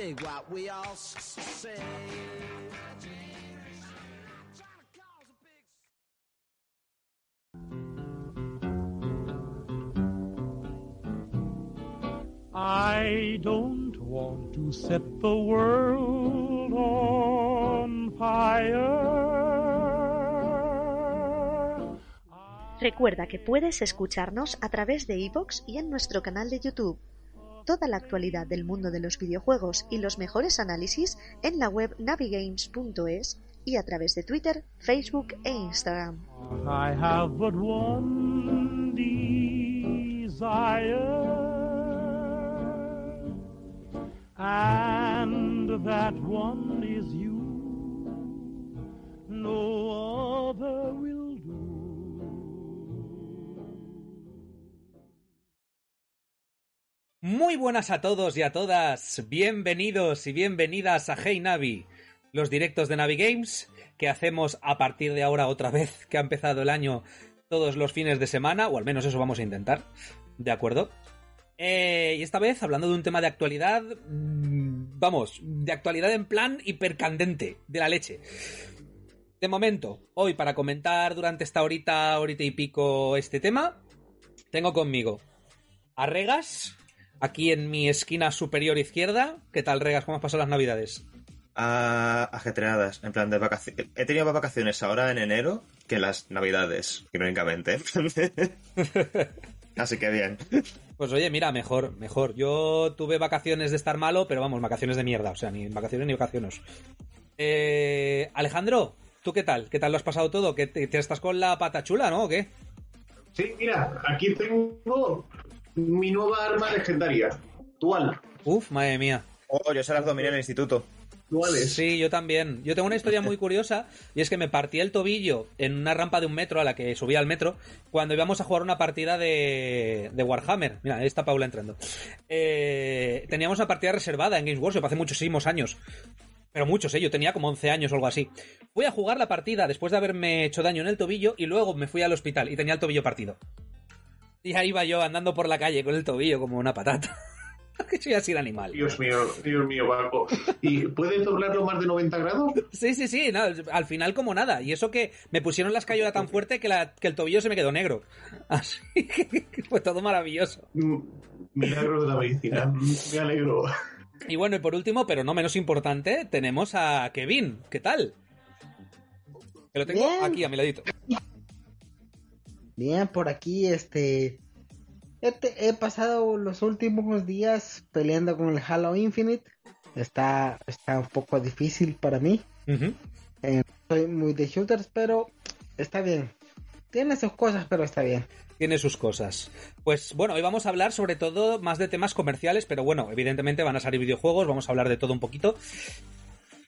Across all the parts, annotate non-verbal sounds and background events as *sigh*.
dig what we all s- say. I don't want to set the world on fire. Recuerda que puedes escucharnos a través de iVoox y en nuestro canal de YouTube. Toda la actualidad del mundo de los videojuegos y los mejores análisis en la web navigames.es y a través de Twitter, Facebook e Instagram. And that one is you. Muy buenas a todos y a todas, bienvenidos y bienvenidas a Hey Navi, los directos de Navi Games que hacemos a partir de ahora otra vez que ha empezado el año todos los fines de semana, o al menos eso vamos a intentar, ¿de acuerdo? Eh, y esta vez hablando de un tema de actualidad, mm, vamos, de actualidad en plan hipercandente, de la leche. De momento, hoy para comentar durante esta horita, horita y pico este tema, tengo conmigo a Regas, aquí en mi esquina superior izquierda. ¿Qué tal, Regas? ¿Cómo has pasado las navidades? a ajetreadas, en plan de vacaciones. He tenido más vacaciones ahora en enero que las navidades, irónicamente. *laughs* Así que bien. Pues oye, mira, mejor, mejor. Yo tuve vacaciones de estar malo, pero vamos, vacaciones de mierda. O sea, ni vacaciones ni vacaciones. Eh, Alejandro, ¿tú qué tal? ¿Qué tal lo has pasado todo? ¿Que te, te estás con la pata chula, no? ¿O qué? Sí, mira, aquí tengo mi nueva arma legendaria. Dual. Uf, madre mía. Oh, yo se las dominé en el instituto. Duales. Sí, yo también. Yo tengo una historia muy curiosa y es que me partí el tobillo en una rampa de un metro a la que subía al metro cuando íbamos a jugar una partida de, de Warhammer. Mira, ahí está Paula entrando. Eh, teníamos una partida reservada en Games Workshop hace muchísimos años. Pero muchos, ¿eh? Yo tenía como 11 años o algo así. Fui a jugar la partida después de haberme hecho daño en el tobillo y luego me fui al hospital y tenía el tobillo partido. Y ahí iba yo andando por la calle con el tobillo como una patata. *laughs* que soy así el animal. Dios mío, Dios mío, Paco. ¿Y puedes doblarlo más de 90 grados? Sí, sí, sí, no, al final como nada. Y eso que me pusieron la escayola tan fuerte que, la- que el tobillo se me quedó negro. *laughs* Así que fue todo maravilloso. Mm, Milagros de la medicina. Mm, Me alegro. Y bueno, y por último, pero no menos importante, tenemos a Kevin. ¿Qué tal? Que lo tengo Bien. aquí a mi ladito. Bien, por aquí, este. Este, he pasado los últimos días peleando con el Halo Infinite. Está, está un poco difícil para mí. Eh, soy muy de shooters, pero está bien. Tiene sus cosas, pero está bien. Tiene sus cosas. Pues bueno, hoy vamos a hablar sobre todo más de temas comerciales, pero bueno, evidentemente van a salir videojuegos, vamos a hablar de todo un poquito.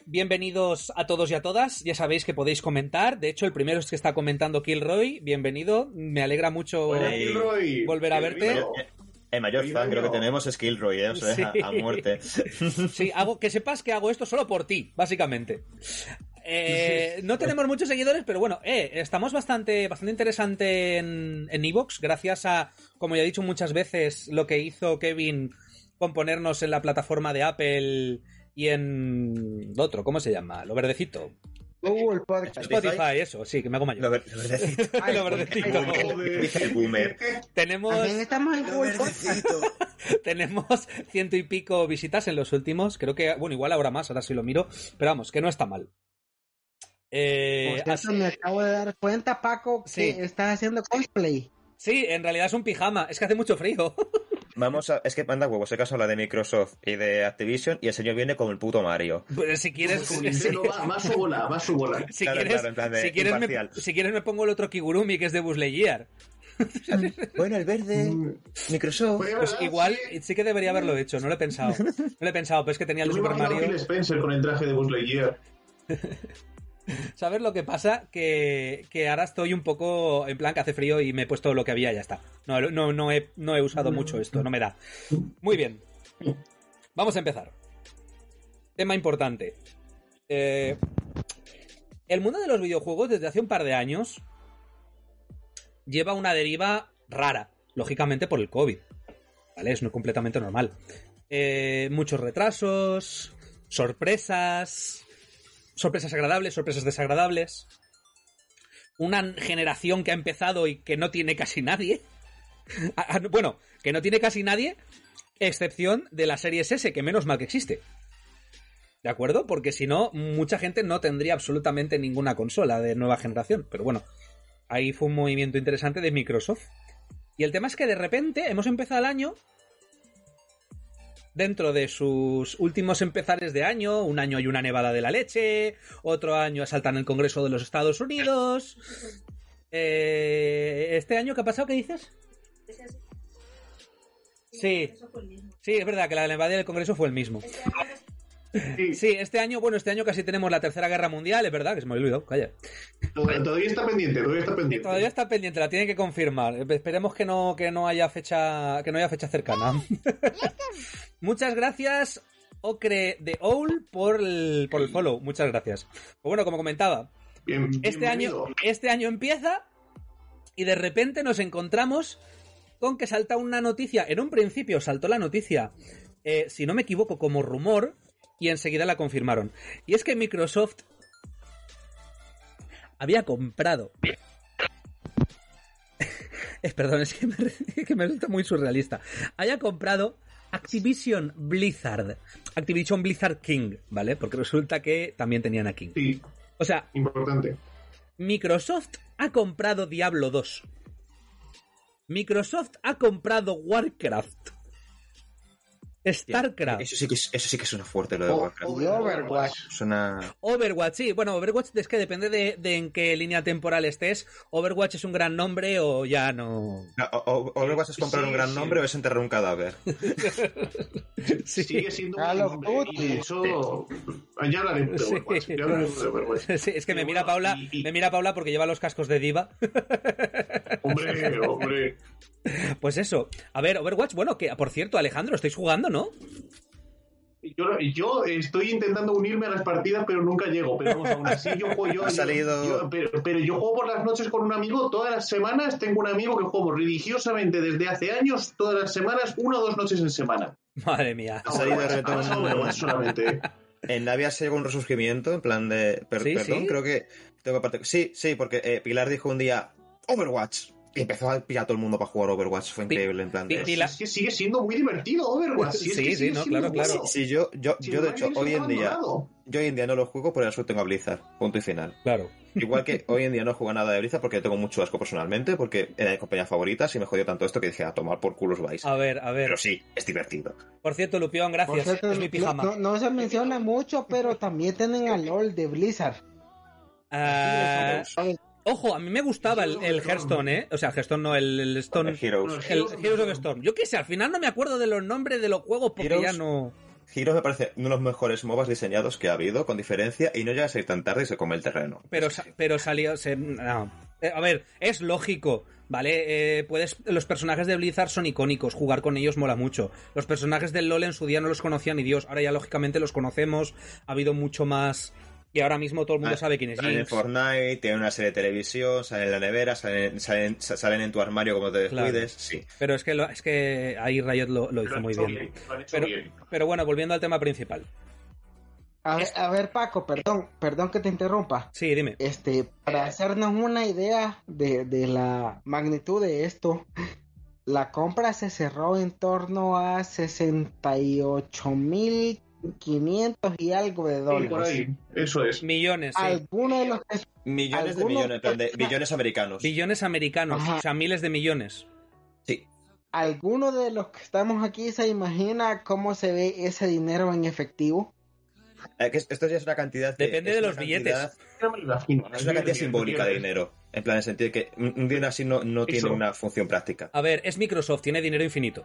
Bienvenidos a todos y a todas. Ya sabéis que podéis comentar. De hecho, el primero es que está comentando Kilroy. Bienvenido. Me alegra mucho volver a verte. El mayor fan creo que tenemos es Killroy, ¿eh? O sea, Sí. a, a muerte. *laughs* Sí, hago, que sepas que hago esto solo por ti, básicamente. Eh, no tenemos muchos seguidores, pero bueno, eh, estamos bastante, bastante interesante en en Evox, gracias a, como ya he dicho muchas veces, lo que hizo Kevin con ponernos en la plataforma de Apple y en lo otro, ¿cómo se llama? Lo verdecito. Google Podcast. Spotify, eso, sí, que me hago mayor. Lo, ver- lo verdecito. Ay, *laughs* Lo verdecito. Joder. *laughs* Dice el boomer. Tenemos, También estamos en Google Podcast. *laughs* tenemos ciento y pico visitas en los últimos. Creo que, bueno, igual habrá más, ahora sí lo miro. Pero vamos, que no está mal. Eh, cierto, así- me acabo de dar cuenta, Paco, que Sí. estás haciendo cosplay. sí, en realidad es un pijama. Es que hace mucho frío. Vamos a. Es que manda huevos. He caso la de Microsoft y de Activision y el señor viene como el puto Mario. Pues si quieres, Con si, Nintendo va, va a su bola, va su bola. *laughs* si Claro, quieres, claro, en plan de si, quieres me, si quieres me pongo el otro Kigurumi que es de Buzz Lightyear. *laughs* Bueno, el verde, Mm, Microsoft. pues, Pues ¿verdad? igual Sí. sí que debería haberlo hecho, no lo he pensado. *laughs* No lo he pensado, pero es que tenía el Yo de me Super Mario. Phil Spencer con el traje de Buzz Lightyear. *laughs* ¿Sabes lo que pasa? Que, que ahora estoy un poco en plan que hace frío y me he puesto lo que había y ya está. No, no, no, he, no he usado mucho esto, no me da. Muy bien. Vamos a empezar. Tema importante. Eh, el mundo de los videojuegos desde hace un par de años lleva una deriva rara, lógicamente por el COVID. ¿Vale? Es no completamente normal. Eh, muchos retrasos, sorpresas, sorpresas agradables, sorpresas desagradables. Una generación que ha empezado y que no tiene casi nadie. *laughs* Ah, ah, Bueno, que no tiene casi nadie, excepción de la serie S, que menos mal que existe. ¿De acuerdo? Porque si no, mucha gente no tendría absolutamente ninguna consola de nueva generación. Pero bueno, ahí fue un movimiento interesante de Microsoft. Y el tema es que de repente hemos empezado el año dentro de sus últimos empezares de año, un año hay una nevada de la leche, otro año asaltan el Congreso de los Estados Unidos. *laughs* Eh, ¿Este año qué ha pasado? ¿Qué dices? Sí, sí, es verdad que la nevada del Congreso fue el mismo. Sí, Sí, este año, bueno, este año casi tenemos la Tercera Guerra Mundial, es verdad, que se me olvidó, calla. todavía, todavía está pendiente, todavía está pendiente. todavía está pendiente, la tienen que confirmar. Esperemos que no, que no haya fecha, que no haya fecha cercana. Muchas gracias, Ocre de Owl, por el, por el follow. Muchas gracias. Pues bueno, como comentaba, Bien- este año, este año empieza y de repente nos encontramos con que salta una noticia. En un principio saltó la noticia, eh, si no me equivoco, como rumor y enseguida la confirmaron. Y es que Microsoft había comprado. es, *laughs* perdón, es que me, *laughs* que me resulta muy surrealista. Había comprado Activision Blizzard. Activision Blizzard King, ¿vale? Porque resulta que también tenían a King. Sí, O sea, importante. Microsoft ha comprado Diablo 2. Microsoft ha comprado Warcraft. StarCraft. Eso sí que es, eso sí que suena fuerte lo de O- Warcraft. Y Overwatch. Suena. Overwatch, sí. Bueno, Overwatch es que depende de, de en qué línea temporal estés. Overwatch es un gran nombre o ya no. No, o- o- Overwatch es comprar Sí, un gran sí. nombre o es enterrar un cadáver. *laughs* Sí. Sigue siendo un nombre, y eso ya hablaremos de Sí. Overwatch, ya hablaremos de Overwatch. Sí, es que me mira Paula, y- y- me mira Paula porque lleva los cascos de diva. Hombre, hombre. Pues eso. A ver, Overwatch, bueno, que por cierto, Alejandro, estáis jugando, ¿no? Yo, yo estoy intentando unirme a las partidas, pero nunca llego. Pero vamos, aún así yo juego yo. Ha salido- yo- pero, pero yo juego por las noches con un amigo. Todas las semanas tengo un amigo que juego religiosamente desde hace años, todas las semanas, una o dos noches en semana. Madre mía. Ha salido de Overwatch solamente. En Navia se llegó un resurgimiento, en plan de. per- ¿Sí, perdón, sí? creo que. Tengo que parte- Sí, sí, porque eh, Pilar dijo un día Overwatch. Y empezó a pillar a todo el mundo para jugar Overwatch. Fue increíble, en plan de. Pilar- Es que sigue siendo muy divertido Overwatch. Sí, sí, no, claro, claro. bueno. Sí, yo, yo, Si yo de el hecho, hoy en día. abandonado. Yo hoy en día no lo juego, por eso tengo a Blizzard. Punto y final. Claro. Igual que hoy en día no juego nada de Blizzard porque tengo mucho asco personalmente, porque era mi compañía favorita y me jodió tanto esto que dije a tomar por culos vais. A ver, a ver. Pero sí, es divertido. Por cierto, Lupión, Por gracias. cierto, es mi pijama. no, no se menciona mucho, pero también tienen al LOL de Blizzard. Ah. Ojo, a mí me gustaba el, el Hearthstone, ¿eh? O sea, el Hearthstone no, el, el Stone. Heroes. El Heroes of Storm. Yo qué sé, al final no me acuerdo de los nombres de los juegos porque Heroes- ya no. Heroes me parece uno de los mejores MOBAs diseñados que ha habido, con diferencia, y no llega a ser tan tarde y se come el terreno. Pero, pero salió. se- no. Eh, A ver, es lógico, ¿vale? Eh, puedes, los personajes de Blizzard son icónicos, jugar con ellos mola mucho. Los personajes del LOL en su día no los conocía ni Dios, ahora ya lógicamente los conocemos, ha habido mucho más. Y ahora mismo todo el mundo Ah, sabe quién es Salen en. Fortnite, tienen una serie de televisión, salen en la nevera, salen, salen, sa- salen en tu armario como te Claro. descuides. Sí. Pero es que, lo- es que ahí Riot lo, lo hizo muy bien. lo han hecho Pero, bien. pero bueno, volviendo al tema principal. A ver, a ver, Paco, perdón, perdón que te interrumpa. Sí, dime. Este, para hacernos una idea de, de la magnitud de esto, la compra se cerró en torno a 68.500 y algo de Sí, por dólares. ahí. Eso es. Millones, sí. Algunos de los que Millones de millones, plan de billones americanos. Billones americanos, Ajá. o sea, miles de millones. Sí. alguno de los que estamos aquí se imagina cómo se ve ese dinero en efectivo. Eh, que esto ya es una cantidad. Depende de los cantidad- billetes. Es una cantidad simbólica de dinero. En plan, en el sentido de que un dinero así no, no tiene una función práctica. A ver, es Microsoft, tiene dinero infinito.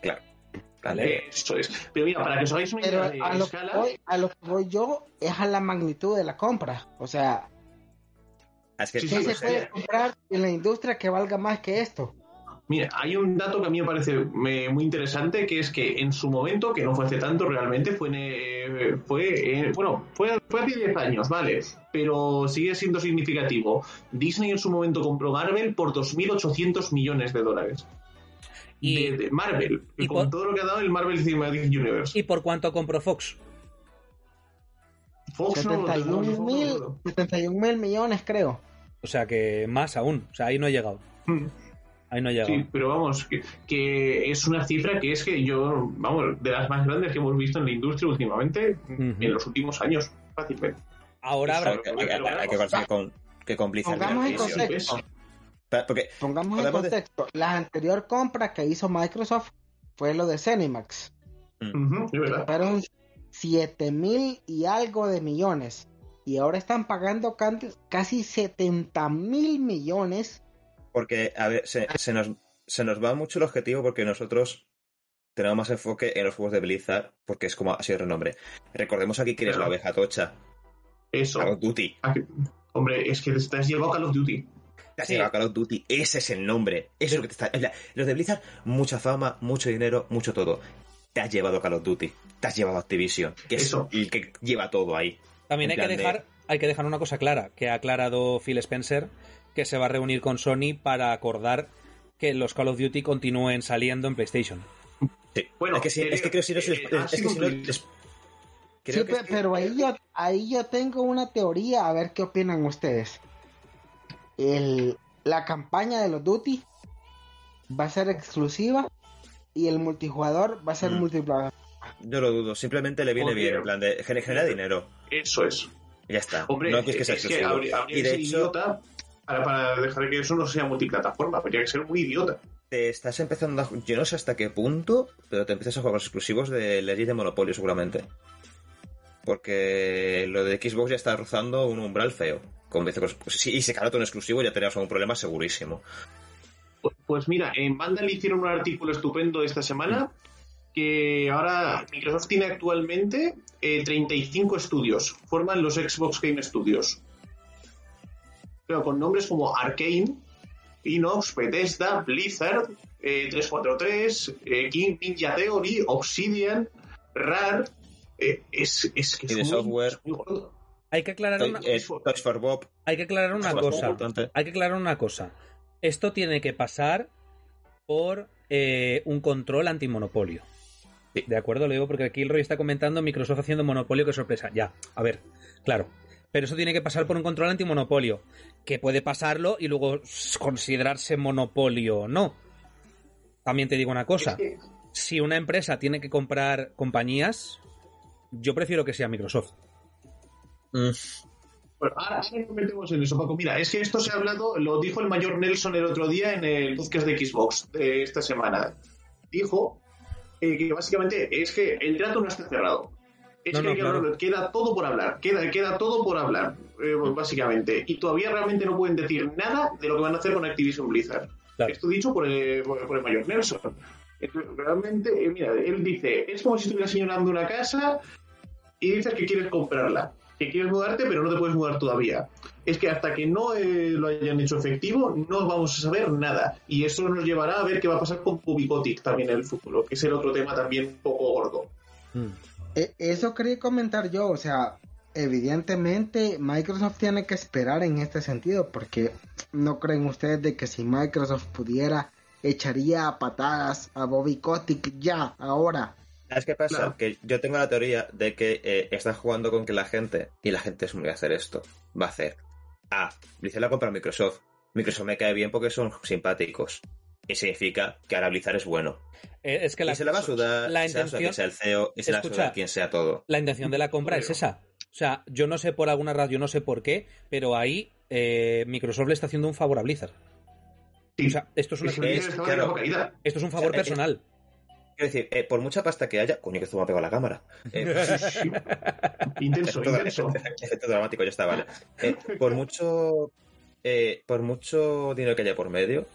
Claro. Vale. Vale. Eso es. Pero mira, para que os hagáis una Pero idea de a lo, que escala, voy, a lo que voy yo es a la magnitud de la compra. O sea, Es que Sí, ¿qué sí, se puede comprar en la industria que valga más que esto? Mira, hay un dato que a mí me parece muy interesante, que es que en su momento, que no fue hace tanto realmente, fue, en, eh, fue eh, bueno, fue, fue hace 10 años, ¿vale? Pero sigue siendo significativo. Disney en su momento compró Marvel por 2.800 millones de dólares. Y, de, de Marvel, y con por- todo lo que ha dado el Marvel Cinematic Universe. ¿Y por cuánto compró Fox? Fox no, no, no, 71 no, mil, no, no. 71 mil millones, creo. O sea que más aún. O sea, ahí no he llegado. Mm. Ahí no he llegado. Sí, pero vamos, que, que es una cifra que es que yo, vamos, de las más grandes que hemos visto en la industria últimamente, en los últimos años, fácilmente. Ahora habrá. Que- que- que conseguir con, que con Blizzard Pongamos en contexto. Porque Pongamos en de- contexto. La anterior compra que hizo Microsoft fue lo de Cenimax. Es verdad. Fueron 7 mil y algo de millones. Y ahora están pagando casi 70 mil millones. Porque, a ver, se, se nos, se nos va mucho el objetivo porque nosotros tenemos más enfoque en los juegos de Blizzard, porque es como ha sido el renombre. Recordemos aquí quién es la oveja tocha, Eso. Call of Duty. Que- Hombre, es que te has llevado Call of Duty. Te has Sí. llevado Call of Duty, ese es el nombre. Eso es lo que te está. Los de Blizzard, mucha fama, mucho dinero, mucho todo. Te has llevado Call of Duty, te has llevado Activision, que Eso. es el que lleva todo ahí. También hay que de- dejar, hay que dejar una cosa clara, que ha aclarado Phil Spencer, que se va a reunir con Sony para acordar que los Call of Duty continúen saliendo en PlayStation. Sí. Bueno, es que, sí, eh, es que creo que si no eh, que si no Sí, que es que- pero ahí yo, ahí yo tengo una teoría, a ver qué opinan ustedes. El, la campaña de los Duty va a ser exclusiva y el multijugador va a ser Mm. Yo lo dudo, simplemente le viene bien, en plan de gener- genera dinero. Eso es. Ya está. Hombre, no quieres que sea es que exclusivo. habría, habría y que de hecho, idiota para, para dejar que eso no sea multiplataforma. Habría que ser muy idiota. te estás empezando a... Yo no sé hasta qué punto, pero te empiezas a jugar los exclusivos de Legend de Monopolio seguramente. Porque lo de Xbox ya está rozando un umbral feo. Con veces, pues, sí, y sacara todo un exclusivo ya teníamos algún problema segurísimo. Pues, pues mira, en Vandal hicieron un artículo estupendo esta semana que ahora Microsoft tiene actualmente eh, 35 estudios. Forman los Xbox Game Studios. Pero con nombres como Arkane, Inox, Bethesda, Blizzard, eh, 343, eh, King Ninja Theory, Obsidian, Rare. eh, es, es que muy- software. es muy gordo. Hay que aclarar una, Toys for Bob. hay que aclarar una cosa. importante. Hay que aclarar una cosa. Esto tiene que pasar por eh, un control antimonopolio. Sí. De acuerdo, lo digo porque aquí el Roy está comentando Microsoft haciendo monopolio, qué sorpresa. Ya, a ver, claro. Pero eso tiene que pasar por un control antimonopolio. Que puede pasarlo y luego considerarse monopolio o no. También te digo una cosa. Si una empresa tiene que comprar compañías, yo prefiero que sea Microsoft. Mm, Bueno, ahora, ahora nos metemos en eso, Paco. Mira, es que esto se ha hablado, lo dijo el mayor Nelson el otro día en el podcast de Xbox de esta semana. Dijo eh, que básicamente es que el trato no está cerrado. Es No, que no, hay que claro. hablar- queda todo por hablar, queda, queda todo por hablar, eh, básicamente. Y todavía realmente no pueden decir nada de lo que van a hacer con Activision Blizzard. Claro. Esto dicho por el, por, por el mayor Nelson. Realmente, eh, mira, él dice, es como si estuvieras señalando una casa y dices que quieres comprarla, que quieres mudarte, pero no te puedes mudar todavía. Es que hasta que no eh, lo hayan hecho efectivo, no vamos a saber nada. Y eso nos llevará a ver qué va a pasar con Pubicotic también en el futuro, que es el otro tema también un poco gordo. Mm. E- Eso quería comentar yo, o sea, evidentemente Microsoft tiene que esperar en este sentido, porque no creen ustedes de que si Microsoft pudiera echaría a patadas a Bobby Kotick ya, ahora. ¿Sabes qué pasa? Que yo tengo la teoría de que eh, estás jugando con que la gente, y la gente es muy de hacer esto, va a hacer. Ah, Blizzard la compra Microsoft. Microsoft me cae bien porque son simpáticos. Y significa que ahora Blizzard es bueno. Eh, Es que la, y se la va a sudar, la se la a intención, quien sea el CEO, y se la va a Escucha. sudar quien sea todo. la intención de la compra es esa. O sea, yo no sé por alguna razón, yo no sé por qué, pero ahí eh, Microsoft le está haciendo un favor a Blizzard. Sí. O sea, esto es, una- Es claro. esto es un favor O sea, personal. Quiero decir, eh, por mucha pasta que haya, coño, que esto me ha pegado la cámara. Eh, *laughs* *laughs* Intenso, efecto, intenso. efecto- efecto dramático, ya está, vale. Eh, por mucho eh, por mucho dinero que haya por medio,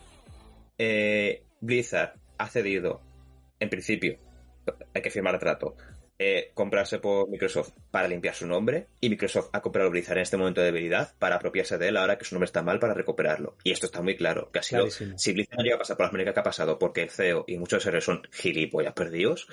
eh, Blizzard ha cedido, en principio, hay que firmar el trato, eh, comprarse por Microsoft para limpiar su nombre y Microsoft ha comprado Blizzard en este momento de debilidad para apropiarse de él ahora que su nombre está mal para recuperarlo. Y esto está muy claro, que ha sido, Clarísimo. si Blizzard no llega a pasar por la manera que ha pasado porque el CEO y muchos seres son gilipollas perdidos,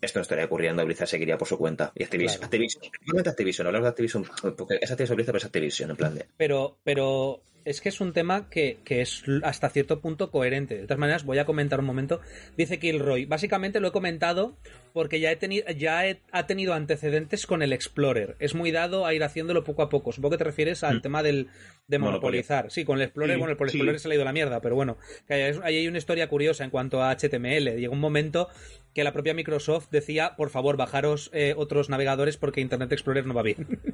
esto no estaría ocurriendo, Blizzard seguiría por su cuenta. Y Activision, Claro. Activision, Activision, hablamos de Activision, porque es Activision Blizzard, pero es Activision, en plan de... Pero, pero es que es un tema que, que es hasta cierto punto coherente. De todas maneras, voy a comentar un momento. Dice Kilroy. Básicamente lo he comentado porque ya he tenido, ya he- ha tenido antecedentes con el Explorer. Es muy dado a ir haciéndolo poco a poco. Supongo que te refieres al Mm. tema del, de Monopolio. monopolizar. Sí, con el Explorer, Sí, bueno, el sí. Explorer se le ha ido la mierda, pero bueno. que hay una historia curiosa en cuanto a HTML. Llegó un momento que la propia Microsoft decía, por favor, bajaros eh, otros navegadores porque Internet Explorer no va bien. *laughs*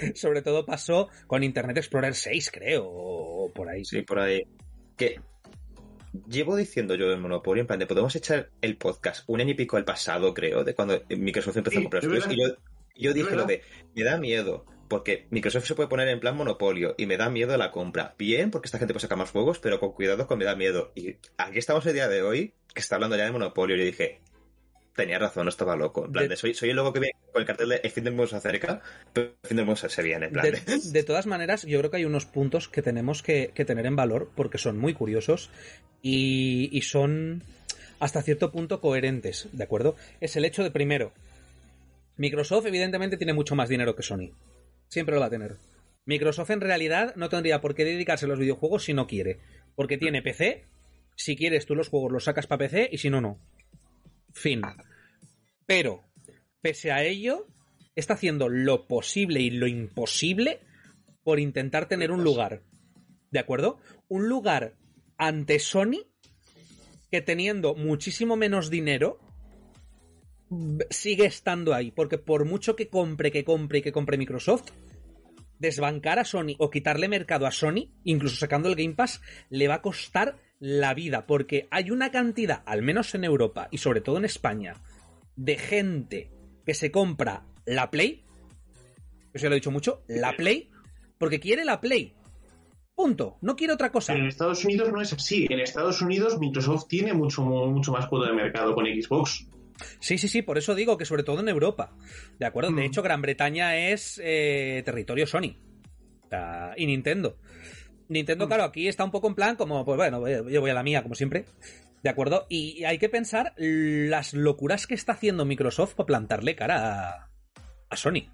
*laughs* Sobre todo pasó con Internet Explorer 6, creo, o por ahí. Sí, por ahí. Que llevo diciendo yo del monopolio, en plan de podemos echar el podcast un año y pico al pasado, creo, de cuando Microsoft empezó Sí, a comprar estudios. Y yo, yo dije lo de, me da miedo, porque Microsoft se puede poner en plan monopolio y me da miedo la compra. Bien, porque esta gente puede sacar más juegos, pero con cuidado con me da miedo. Y aquí estamos el día de hoy, que está hablando ya de monopolio, y yo dije, tenía razón, no estaba loco. En plan De- de, soy, soy el loco que viene con el cartel de el fin del mundo se acerca, pero el fin del mundo se- viene, en plan De, de... *laughs* de todas maneras, yo creo que hay unos puntos que tenemos que, que tener en valor porque son muy curiosos y, y son hasta cierto punto coherentes, ¿de acuerdo? Es el hecho de, primero, Microsoft evidentemente tiene mucho más dinero que Sony. Siempre lo va a tener. Microsoft en realidad no tendría por qué dedicarse a los videojuegos si no quiere. Porque tiene PC, si quieres tú los juegos los sacas para PC y si no, no. Fin. Pero, pese a ello, está haciendo lo posible y lo imposible por intentar tener un lugar. ¿De acuerdo? Un lugar ante Sony que teniendo muchísimo menos dinero sigue estando ahí. Porque por mucho que compre, que compre y que compre Microsoft, desbancar a Sony o quitarle mercado a Sony, incluso sacando el Game Pass, le va a costar la vida. Porque hay una cantidad, al menos en Europa y sobre todo en España, de gente que se compra la Play. Eso ya lo he dicho mucho, la Play, porque quiere la Play. Punto. No quiere otra cosa. En Estados Unidos no es así. En Estados Unidos Microsoft tiene mucho, mucho más cuota de mercado con Xbox. Sí, sí, sí, por eso digo que sobre todo en Europa. ¿De acuerdo? De Mm. hecho, Gran Bretaña es eh, territorio Sony. Y Nintendo. Nintendo, claro, aquí está un poco en plan como, pues bueno, yo voy a la mía, como siempre. ¿De acuerdo? Y hay que pensar las locuras que está haciendo Microsoft para plantarle cara a, a Sony.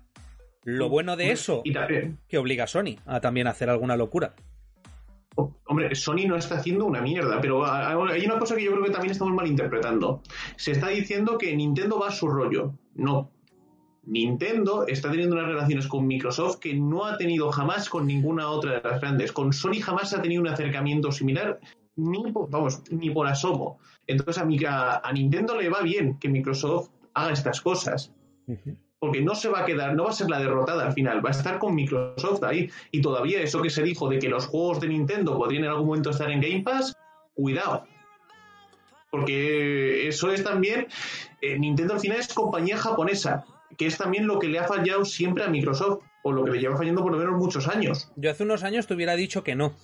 Lo bueno de eso, Y también, que obliga a Sony a también hacer alguna locura. Hombre, Sony no está haciendo una mierda, pero a- a- hay una cosa que yo creo que también estamos malinterpretando. Se está diciendo que Nintendo va a su rollo. No. Nintendo está teniendo unas relaciones con Microsoft que no ha tenido jamás con ninguna otra de las grandes. Con Sony jamás ha tenido un acercamiento similar, ni por, vamos, ni por asomo. Entonces a, mi- a- a Nintendo le va bien que Microsoft haga estas cosas porque no se va a quedar, no va a ser la derrotada al final, va a estar con Microsoft ahí. Y todavía eso que se dijo de que los juegos de Nintendo podrían en algún momento estar en Game Pass, cuidado. Porque eso es también, eh, Nintendo al final es compañía japonesa, que es también lo que le ha fallado siempre a Microsoft, o lo que le lleva fallando por lo menos muchos años. Yo hace unos años te hubiera dicho que no.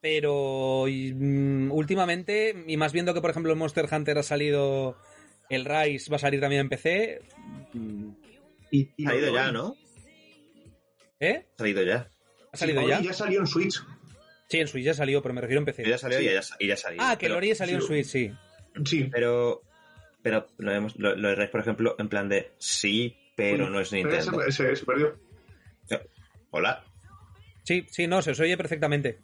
Pero y, mm, últimamente, y más viendo que por ejemplo el Monster Hunter ha salido, el Rise va a salir también en PC. Y, y Ha salido ya, ¿no? ¿Eh? Ha salido ya. ¿Ha salido Sí, ya? Ya salió en Switch. Sí, en Switch ya salió, pero me refiero en PC. Ya salió y ya, y ya salió. Ah, que pero, el Ori salió en. Switch, sí. Sí. Pero, pero lo, hemos, lo, lo de por ejemplo, en plan de sí, pero no es Nintendo. Se, se- se perdió. Hola, Sí, sí, no, se os oye perfectamente.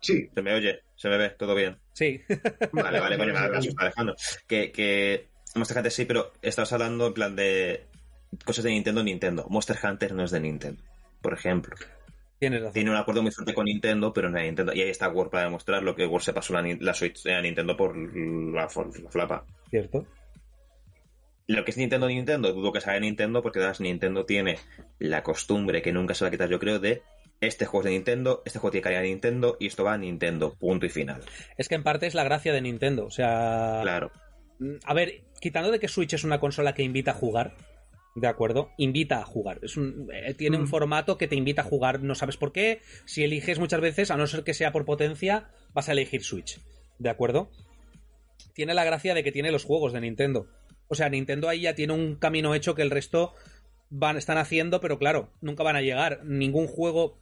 Sí. se me oye, se me ve, todo bien. Sí. Vale, vale, vale, asusta Alejandro. Que, que Monster Hunter sí, pero estás hablando en plan de cosas de Nintendo, Nintendo. Monster Hunter no es de Nintendo, por ejemplo. Tienes razón. Tiene un acuerdo muy fuerte con Nintendo, pero no es Nintendo. Y ahí está Word para demostrar lo que Word se pasó la, la Switch a Nintendo por la, for- la flapa. Cierto. Lo que es Nintendo, Nintendo, dudo que sea de Nintendo, porque además Nintendo tiene la costumbre que nunca se va a quitar, yo creo, de este juego es de Nintendo, este juego tiene calidad de Nintendo y esto va a Nintendo, punto y final. Es que en parte es la gracia de Nintendo. O sea. Claro. Mm, A ver, quitando de que Switch es una consola que invita a jugar, ¿De acuerdo? Invita a jugar. Es un, eh, tiene un Mm. formato que te invita a jugar, no sabes por qué. Si eliges muchas veces, a no ser que sea por potencia, vas a elegir Switch. ¿De acuerdo? Tiene la gracia de que tiene los juegos de Nintendo. O sea, Nintendo ahí ya tiene un camino hecho que el resto van, están haciendo, pero claro, nunca van a llegar. Ningún juego.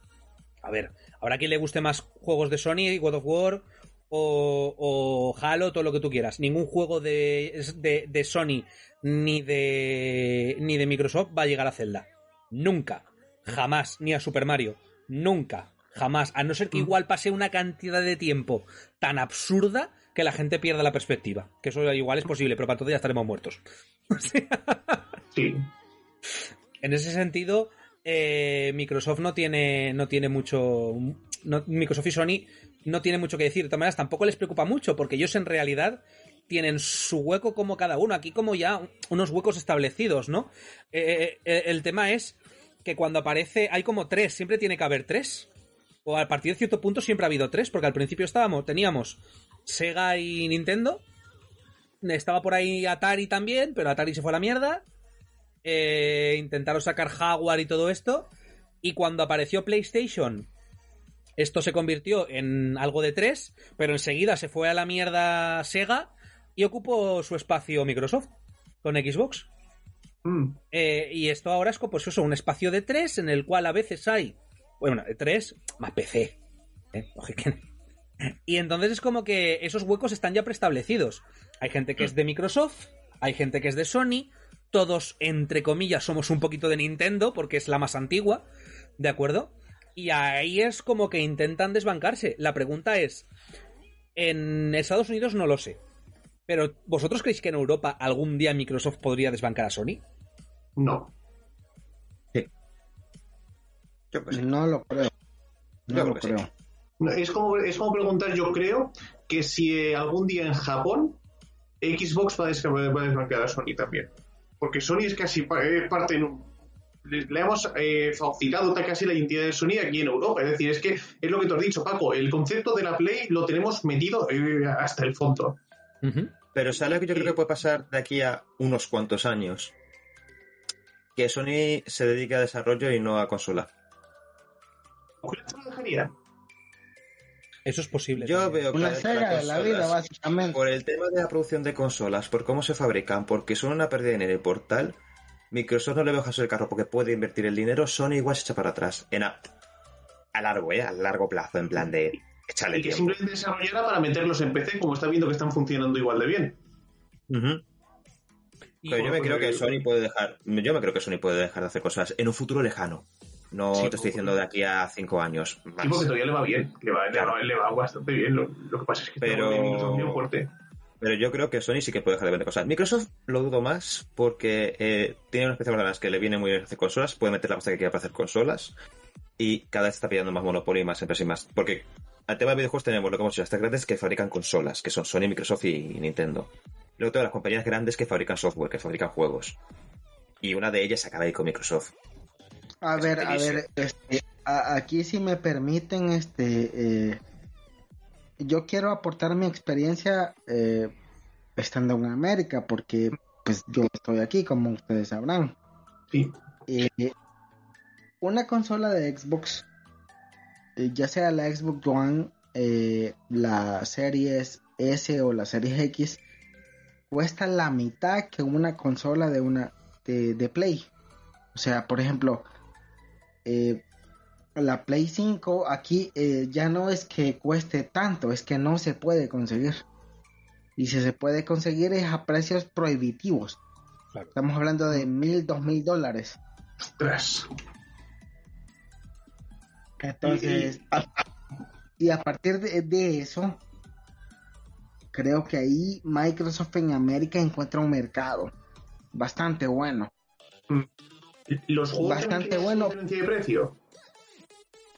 A ver, habrá quien le guste más juegos de Sony, God of War o, o Halo, todo lo que tú quieras. Ningún juego de, de, de Sony ni de, ni de Microsoft va a llegar a Zelda. Nunca. Jamás. Ni a Super Mario. Nunca. Jamás. A no ser que igual pase una cantidad de tiempo tan absurda que la gente pierda la perspectiva. Que eso igual es posible, pero para todo ya estaremos muertos. *laughs* Sí. en ese sentido, eh, Microsoft no tiene, no tiene mucho. no- Microsoft y Sony no tienen mucho que decir. De todas maneras, tampoco les preocupa mucho, porque ellos en realidad tienen su hueco como cada uno. Aquí, como ya unos huecos establecidos, ¿no? Eh, eh, el tema es que cuando aparece, hay como tres, siempre tiene que haber tres. O a partir de cierto punto siempre ha habido tres, porque al principio estábamos, teníamos Sega y Nintendo. Estaba por ahí Atari también, pero Atari se fue a la mierda eh, intentaron sacar Jaguar y todo esto. Y cuando apareció PlayStation, esto se convirtió en algo de tres, pero enseguida se fue a la mierda Sega y ocupó su espacio Microsoft con Xbox. Mm. Eh, y esto ahora es como, pues eso, un espacio de tres en el cual a veces hay, bueno, de tres más PC. ¿eh? *laughs* Y entonces es como que esos huecos están ya preestablecidos. Hay gente que es de Microsoft, hay gente que es de Sony, todos, entre comillas, somos un poquito de Nintendo porque es la más antigua, ¿de acuerdo? Y ahí es como que intentan desbancarse. La pregunta es, en Estados Unidos no lo sé, pero ¿vosotros creéis que en Europa algún día Microsoft podría desbancar a Sony? No. Yo qué sé. No lo creo. No Yo lo sí. creo. Es como, es como preguntar, yo creo, que si eh, algún día en Japón Xbox va a, va a desbancar a Sony también. Porque Sony es casi pa- parte... en un- Le, hemos eh, faucilado casi la identidad de Sony aquí en Europa. Es decir, es que es lo que tú has dicho, Paco. El concepto de la Play lo tenemos metido eh, hasta el fondo. Pero ¿sabes lo que yo creo que puede pasar de aquí a unos cuantos años? Que Sony se dedique a desarrollo y no a consola. ¿Cuál te? Eso es posible. Yo también. veo Una vez Sega las de la vida, básicamente. Por el tema de la producción de consolas, por cómo se fabrican, porque son una pérdida de dinero y por tal, Microsoft no le deja el carro porque puede invertir el dinero, Sony igual se echa para atrás. En a, a largo, ¿eh? A largo plazo, en plan de... Échale Y que tiempo. simplemente desarrollara para meterlos en PC, como está viendo que están funcionando igual de bien. Pero yo me creo que Sony puede dejar... Yo me creo que Sony puede dejar de hacer cosas en un futuro lejano. No Sí, te estoy diciendo de aquí a cinco años. Más. Sí, porque todavía le va bien. Le va, le Claro. va, le va bastante bien. Lo, lo que pasa es que está Pero- volviendo muy fuerte. Pero yo creo que Sony sí que puede dejar de vender cosas. Microsoft lo dudo más porque eh, tiene una especie de las que le viene muy bien hacer consolas, puede meter la pasta que quiera para hacer consolas y cada vez está pillando más monopolio y más empresas y más. Porque al tema de videojuegos tenemos lo que hemos dicho, las tres grandes que fabrican consolas, que son Sony, Microsoft y Nintendo. Luego todas las compañías grandes que fabrican software, que fabrican juegos. Y una de ellas acaba ahí con Microsoft. A ver, a ver, este, a- aquí si me permiten, este, eh, yo quiero aportar mi experiencia eh, estando en América, porque pues yo estoy aquí, como ustedes sabrán. Sí. Eh, una consola de Xbox, eh, ya sea la Xbox One, eh, la Series S o la Series X, cuesta la mitad que una consola de una de, de Play. O sea, por ejemplo, eh, la Play 5 aquí eh, ya no es que cueste tanto, es que no se puede conseguir. Y si se puede conseguir es a precios prohibitivos. Claro. Estamos hablando de mil, dos mil dólares. Ostras. Entonces, a- y a partir de, de eso, creo que ahí Microsoft en América encuentra un mercado bastante bueno. Los juegos Bastante también tienen bueno. esa diferencia de precio.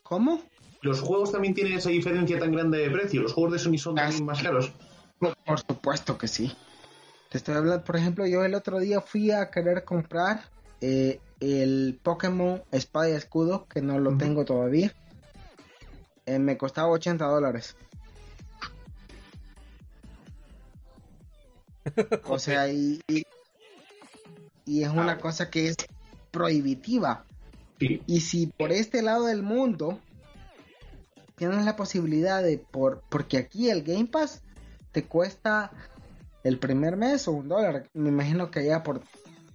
¿Cómo? Los juegos también tienen esa diferencia tan grande de precio. Los juegos de Sony son Ah, también más caros. Por, por supuesto que sí. Te estoy hablando, por ejemplo, yo el otro día fui a querer comprar eh, el Pokémon Espada y Escudo, que no lo tengo todavía. Eh, me costaba 80 dólares. *laughs* o sea, y, y, y es una cosa que es prohibitiva. Sí. Y si por este lado del mundo tienes la posibilidad de por porque aquí el Game Pass te cuesta el primer mes o un dólar, me imagino que allá por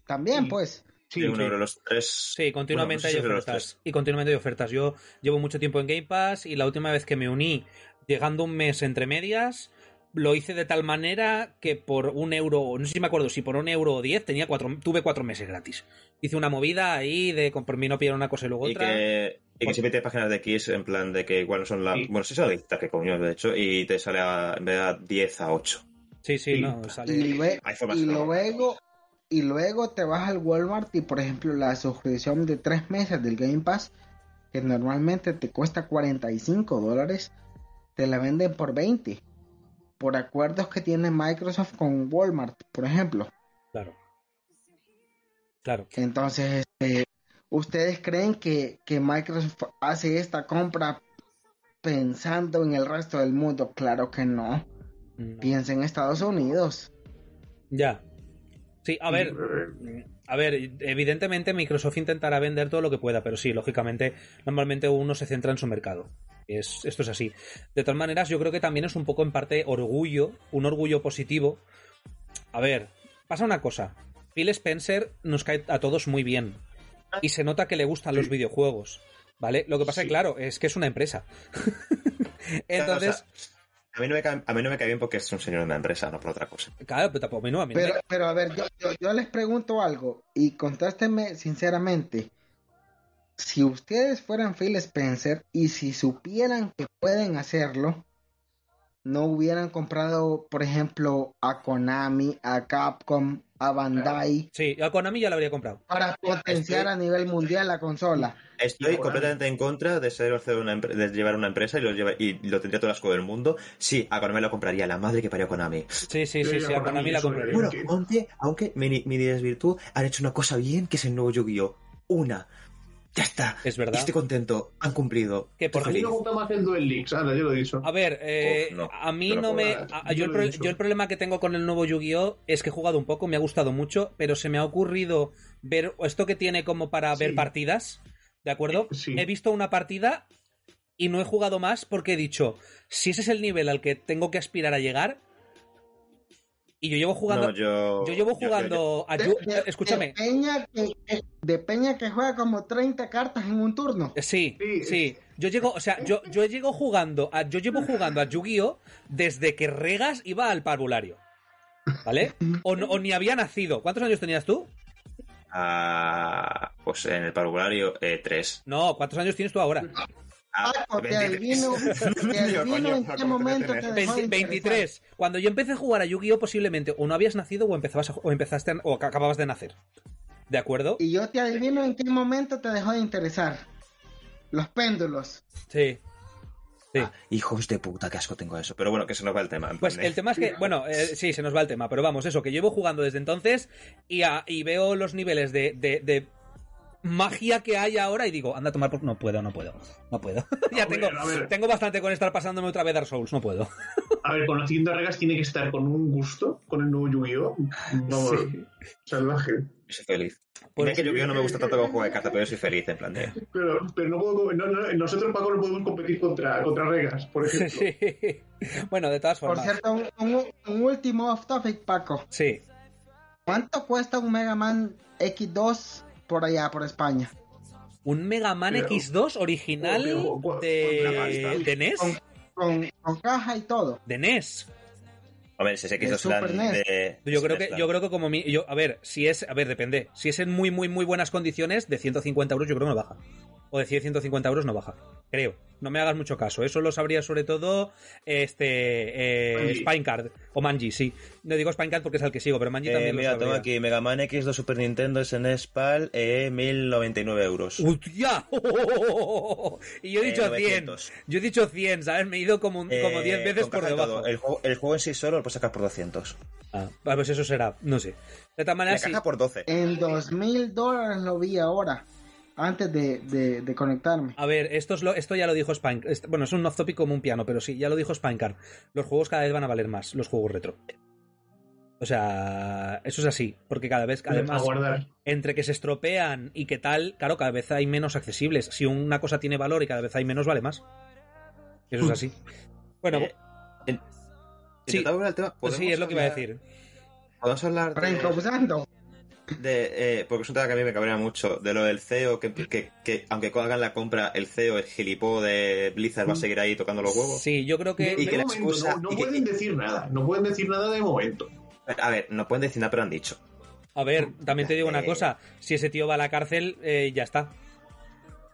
también Sí. pues. Sí, de un sí. euro los tres. Sí, continuamente Bueno, no sé hay si los ofertas. Y continuamente hay ofertas. Yo llevo mucho tiempo en Game Pass y la última vez que me uní, llegando un mes entre medias, lo hice de tal manera que por un euro, no sé si me acuerdo, si por un euro o diez, tenía cuatro, tuve cuatro meses gratis. Hice una movida ahí de por mí no pillar una cosa y luego Y otra. que, y que siempre te páginas de X en plan de que igual no son la. Sí. Bueno, sí son listas que coño, de hecho, y te sale a, en vez de a 10 a 8. Sí, sí, no, sale. Y, lue- Hay formas y luego y luego te vas al Walmart y por ejemplo la suscripción de tres meses del Game Pass que normalmente te cuesta 45 dólares te la venden por 20 por acuerdos que tiene Microsoft con Walmart por ejemplo Claro. Claro. entonces este, ustedes creen que, que Microsoft hace esta compra pensando en el resto del mundo claro que no No. piensa en Estados Unidos Ya. Sí, a ver, A ver, evidentemente Microsoft intentará vender todo lo que pueda, pero sí, lógicamente, normalmente uno se centra en su mercado. Es, esto es así. De todas maneras, yo creo que también es un poco en parte orgullo, un orgullo positivo. A ver, pasa una cosa. Phil Spencer nos cae a todos muy bien. Y se nota que le gustan los videojuegos. ¿Vale? Lo que pasa, Sí. claro, es que es una empresa. *laughs* Entonces, O sea, a, mí no me cae, a mí no me cae bien porque es un señor de una empresa, no por otra cosa. claro, pero tampoco a mí no, a mí no me- Pero, pero a ver, yo, yo, yo les pregunto algo y contéstenme sinceramente. Si ustedes fueran Phil Spencer y si supieran que pueden hacerlo, no hubieran comprado, por ejemplo, a Konami, a Capcom, a Bandai Sí, a Konami ya lo habría comprado. para potenciar a nivel mundial la consola. Estoy completamente en contra de ser hacer una de llevar una empresa y lo, lleva- y lo tendría todo el asco del mundo. Sí, a Konami lo compraría, la madre que parió a Konami. Sí, sí, sí, sí, a Konami Konami la compraría. Bueno, que- aunque, aunque mi, mi desvirtud han hecho una cosa bien, que es el nuevo Yu-Gi-Oh! Una. Ya está. Es verdad. Y estoy contento. Han cumplido. Que por A mí me gusta más el Duel Links, anda, yo lo he dicho. A ver, eh, Uf, no, a mí no me... a- yo, Yo el yo problema que tengo con el nuevo Yu-Gi-Oh! es que he jugado un poco, me ha gustado mucho, pero se me ha ocurrido ver esto que tiene como para ver partidas, ¿de acuerdo? Sí. He visto una partida y no he jugado más porque he dicho, si ese es el nivel al que tengo que aspirar a llegar, y yo llevo jugando... No, yo, yo llevo jugando a De, de- Escúchame. De Peña, que, de Peña que juega como 30 cartas en un turno. Eh, Sí, Sí, sí. Yo llego, o sea, yo, yo llego jugando a, yo llevo jugando a Yu-Gi-Oh! desde que Regas iba al parvulario. ¿Vale? O, no- o ni había nacido. ¿Cuántos años tenías tú? Ah, pues en el parvulario, eh, tres. No, ¿cuántos años tienes tú ahora? Ah, Paco, te 23. adivino, *laughs* adivino coño, en qué ¿cómo momento te te metes? dejó de 20 interesar. 23. Cuando yo empecé a jugar a Yu-Gi-Oh! posiblemente o no habías nacido o empezabas a- o empezaste a- o acababas de nacer. ¿De acuerdo? Y yo te adivino en qué momento te dejó de interesar. Los péndulos. Sí. Sí. Ah, hijos de puta, qué asco tengo eso. Pero bueno, que se nos va el tema. Pues de- el tema es que, bueno, eh, sí, se nos va el tema, pero vamos, eso, que llevo jugando desde entonces y, a- y veo los niveles de, de- de magia que hay ahora y digo, anda a tomar por... No puedo, no puedo, no puedo. *laughs* ya tengo, ver. tengo bastante con estar pasándome otra vez Dark Souls, no puedo. A ver, conociendo a Regas tiene que estar con un gusto con el nuevo Yu-Gi-Oh! Vamos, salvaje. Soy feliz. Pues- Mira que Yu-Gi-Oh! no me gusta tanto como juego de cartas, pero yo soy feliz, en plan de... Pero, pero no puedo, no, no, nosotros, Paco, no podemos competir contra, contra Regas, por *laughs* ejemplo. Sí. Bueno, de todas Por formas. cierto, un, un- un último off topic, Paco. Sí. ¿Cuánto cuesta un Mega Man X2 por allá, por España? Un Mega Man Pero- X2 original Pero, ¿cu- de, de NES. Con, con, con caja y todo. De NES. Si ese De quiso Super plan NES. de... Yo creo que, yo creo que como mi, yo, a ver, si es, a ver, depende. Si es en muy, muy, muy buenas condiciones, de 150 euros yo creo que no baja. O de 100, 150 euros no baja. Creo. No me hagas mucho caso. Eso lo sabría sobre todo este eh. Spinecard. O Manji, sí. No digo Spinecard porque es al que sigo, pero Manji Eh, también mira, lo tengo sabría. aquí Mega Man X2 Super Nintendo SNES PAL, eh, 1099 euros. ¡Hostia! *laughs* y yo he Eh, dicho 100. 900. Yo he dicho 100, ¿sabes? Me he ido como, Eh, como 10 veces por debajo. El juego, el juego en sí solo lo puedes sacar por 200. Ah, pues eso será, no sé. De La maneras, sí. caja por 12. En dos mil dólares lo vi ahora, antes de, de, de conectarme. A ver, esto, es lo, esto ya lo dijo Spine. este- Bueno, es un off topic como un piano, pero sí, ya lo dijo Spinecard. Los juegos cada vez van a valer más, los juegos retro. O sea, eso es así, porque cada vez, a además, entre que se estropean y que tal, claro, cada vez hay menos accesibles. Si una cosa tiene valor y cada vez hay menos, vale más. Eso es así. *laughs* Bueno, Eh, en- Sí. tema, pues sí, ¿podemos es lo que iba a hablar- decir. Podemos hablar Pero de, improvisando. De, eh, porque es un tema que a mí me cabrea mucho, de lo del CEO, que, que, que aunque hagan la compra, el CEO, el gilipó de Blizzard va a seguir ahí tocando los huevos. Sí, yo creo que... Y de que la momento, excusa- no, no y que- pueden decir nada, no pueden decir nada de momento. A ver, no pueden decir nada, pero han dicho. A ver, también te digo una cosa. Si ese tío va a la cárcel, eh, ya está.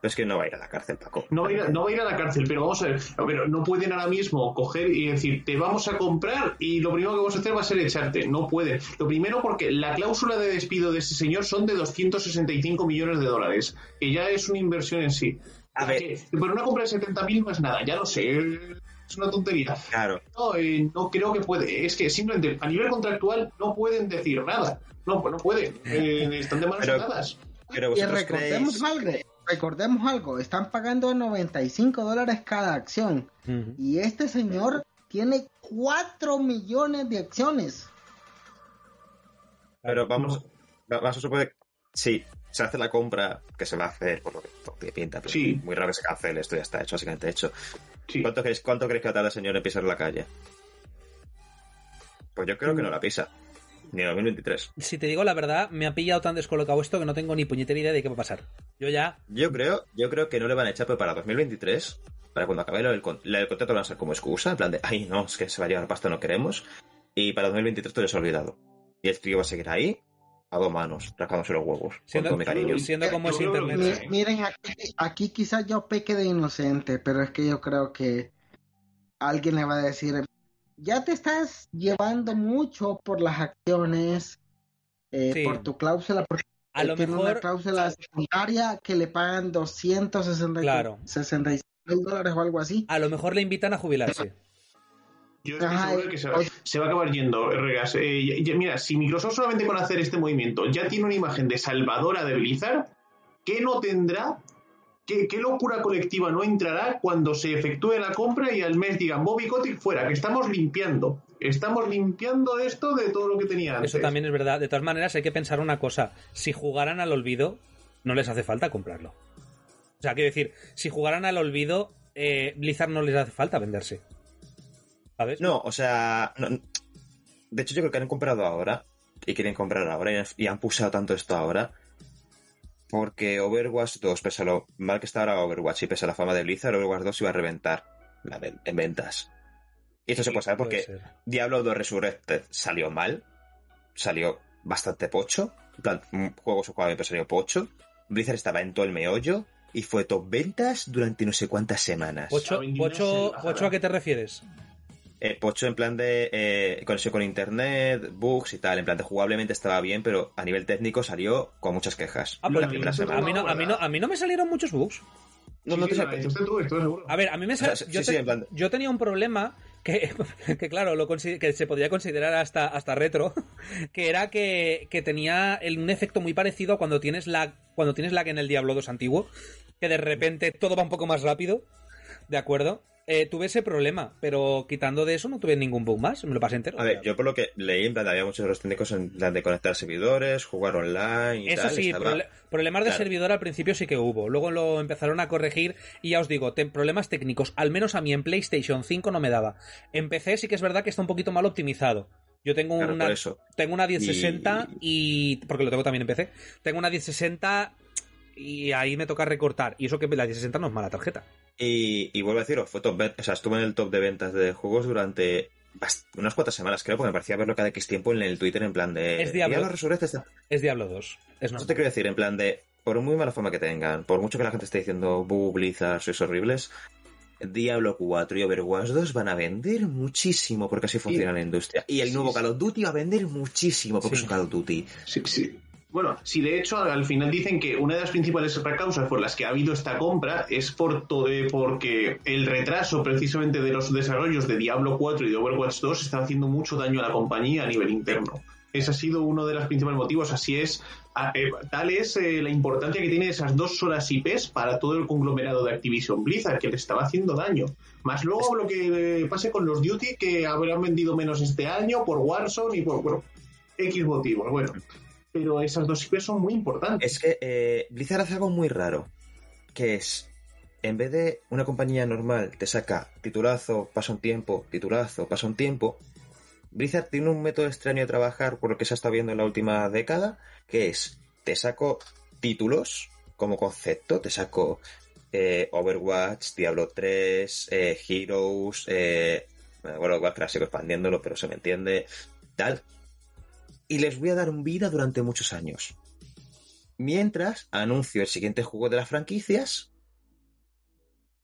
Pero es que no va a ir a la cárcel, Paco. No va, a ir, a- no va a ir a la cárcel, pero vamos a ver, ver, no pueden ahora mismo coger y decir, te vamos a comprar y lo primero que vamos a hacer va a ser echarte. No pueden. Lo primero porque la cláusula de despido de ese señor son de 265 millones de dólares, que ya es una inversión en sí. A ver. que, pero una compra de 70.000 no es nada, ya lo sé, es una tontería. Claro. No, eh, no creo que puede. Es que simplemente a nivel contractual no pueden decir nada. No, no pueden. Eh, están de manos Pero- atadas. Pero Y recordemos creéis... recordemos algo, están pagando 95 dólares cada acción. Y este señor tiene 4 millones de acciones. Pero vamos, va- vamos a suponer... Sí, se hace la compra, que se va a hacer, por lo que tiene pinta, pero Sí. muy raro que se cancele, esto ya está hecho, básicamente hecho. Sí. ¿Cuánto creéis, ¿Cuánto creéis que va a tardar el señor en pisar la calle? Pues yo creo que no la pisa. Ni en 2023. Si te digo la verdad, me ha pillado tan descolocado esto que no tengo ni puñetera idea de qué va a pasar. Yo ya... Yo creo, yo creo que no le van a echar, pero para 2023, para cuando acabe lo del, con- lo del contrato, lo van a usar como excusa, en plan de, ay, no, es que se va a llevar pasta, no queremos. Y para 2023 todo se ha olvidado. Y el tío va a seguir ahí, a dos manos, rascándose los huevos, con Siendo, todo mi cariño. siendo como es que- internet. Mi- miren, aquí, aquí quizás yo peque de inocente, pero es que yo creo que alguien le va a decir, ya te estás llevando mucho por las acciones, eh, Sí. por tu cláusula, porque A lo tiene una mejor... cláusula secundaria que le pagan 266 Claro. mil dólares o algo así. A lo mejor le invitan a jubilarse. Yo estoy Ajá, seguro de que se va, pues- se va a acabar yendo, Regas. Eh, ya- ya- mira, si Microsoft solamente con hacer este movimiento ya tiene una imagen de salvadora de Blizzard, ¿qué no tendrá? ¿Qué, qué locura colectiva no entrará cuando se efectúe la compra y al mes digan Bobby Kotick fuera, que estamos limpiando? Estamos limpiando esto de todo lo que tenía antes. Eso también es verdad. De todas maneras, hay que pensar una cosa. Si jugaran al olvido, no les hace falta comprarlo. O sea, quiero decir, si jugaran al olvido, eh, Blizzard no les hace falta venderse. ¿Sabes? No, o sea, no- de hecho yo creo que han comprado ahora y quieren comprar ahora y han, y han pulsado tanto esto ahora porque Overwatch 2, pese a lo mal que está ahora Overwatch y pese a la fama de Blizzard, Overwatch 2 iba a reventar la ven- en ventas. Y esto se puede saber porque. Diablo 2 Resurrected salió mal, salió bastante pocho, en plan, un juego su juego pero salió pocho, Blizzard estaba en todo el meollo y fue top ventas durante no sé cuántas semanas. Pocho, Pocho, Pocho, ¿a qué te refieres? Eh, pocho en plan de eh, conexión con internet, bugs y tal. En plan de jugablemente estaba bien, pero a nivel técnico salió con muchas quejas. Ah, la pues a mí, no, a, mí no, a mí no me salieron muchos bugs. No, Sí, no sí, te. A ver, a mí me sal- O sea, sí, yo, sí, te- en plan- yo tenía un problema que, *laughs* que claro, lo que se podría considerar hasta, hasta retro, *laughs* que era que, que tenía el- un efecto muy parecido a cuando tienes lag, cuando tienes lag en el Diablo 2 antiguo, que de repente todo va un poco más rápido, ¿de acuerdo? Eh, tuve ese problema, pero quitando de eso no tuve ningún bug más, me lo pasé entero. A ver, yo por lo que leí, en plan, había muchos de los técnicos en plan de conectar servidores, jugar online y Eso tal. sí, estaba- prole- problemas de Claro. servidor al principio sí que hubo. Luego lo empezaron a corregir y ya os digo, problemas técnicos, al menos a mí en PlayStation 5 no me daba. En PC sí que es verdad que está un poquito mal optimizado. Yo tengo Claro, una tengo una 1060 y... porque lo tengo también en PC. Tengo una 1060 y ahí me toca recortar. Y eso que la 1060 no es mala tarjeta. Y, y vuelvo a deciros, fue top o sea, estuve en el top de ventas de juegos durante unas cuantas semanas, creo, porque me parecía verlo cada X tiempo en el Twitter en plan de... Es Diablo. Está- Es Diablo 2. Es Eso te quiero decir, en plan de, por muy mala fama que tengan, por mucho que la gente esté diciendo, buh, Blizzard, sois horribles, Diablo 4 y Overwatch 2 van a vender muchísimo porque así funciona la industria. Y el Sí, nuevo. Call of Duty va a vender muchísimo porque Sí. es un Call of Duty. Sí, sí. Bueno, si de hecho al final dicen que una de las principales causas por las que ha habido esta compra es por to- eh, porque el retraso precisamente de los desarrollos de Diablo 4 y de Overwatch 2 está haciendo mucho daño a la compañía a nivel interno. Ese ha sido uno de los principales motivos. Así es, eh, tal es eh, la importancia que tienen esas dos solas IPs para todo el conglomerado de Activision Blizzard, que le estaba haciendo daño. Más luego lo que eh, pase con los Duty, que habrán vendido menos este año por Warzone y por bueno, X motivos. Bueno, pero esas dos IPs son muy importantes. Es que eh, Blizzard hace algo muy raro, que es, en vez de una compañía normal te saca titulazo, pasa un tiempo, titulazo, pasa un tiempo, Blizzard tiene un método extraño de trabajar por lo que se ha estado viendo en la última década, que es, te saco títulos como concepto, te saco eh, Overwatch, Diablo 3, eh, Heroes, eh, bueno, Warcraft sigo expandiéndolo, pero se me entiende, tal. Y les voy a dar vida durante muchos años. Mientras anuncio el siguiente juego de las franquicias.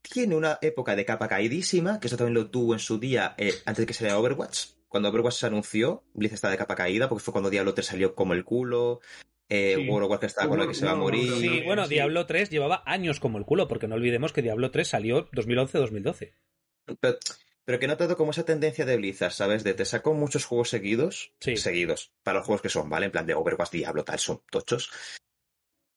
Tiene una época de capa caidísima, que eso también lo tuvo en su día eh, antes de que saliera Overwatch. Cuando Overwatch se anunció, Blizzard estaba de capa caída, porque fue cuando Diablo 3 salió como el culo. Eh, Sí. World of Warcraft estaba con lo que se va a morir. Sí, no, bueno, sí. Diablo 3 llevaba años como el culo, porque no olvidemos que Diablo 3 salió 2011-2012. Pero, pero que he notado como esa tendencia de Blizzard, ¿sabes? De te saco muchos juegos seguidos. Sí. Seguidos. Para los juegos que son, ¿vale? En plan de Overwatch, Diablo, tal, son tochos.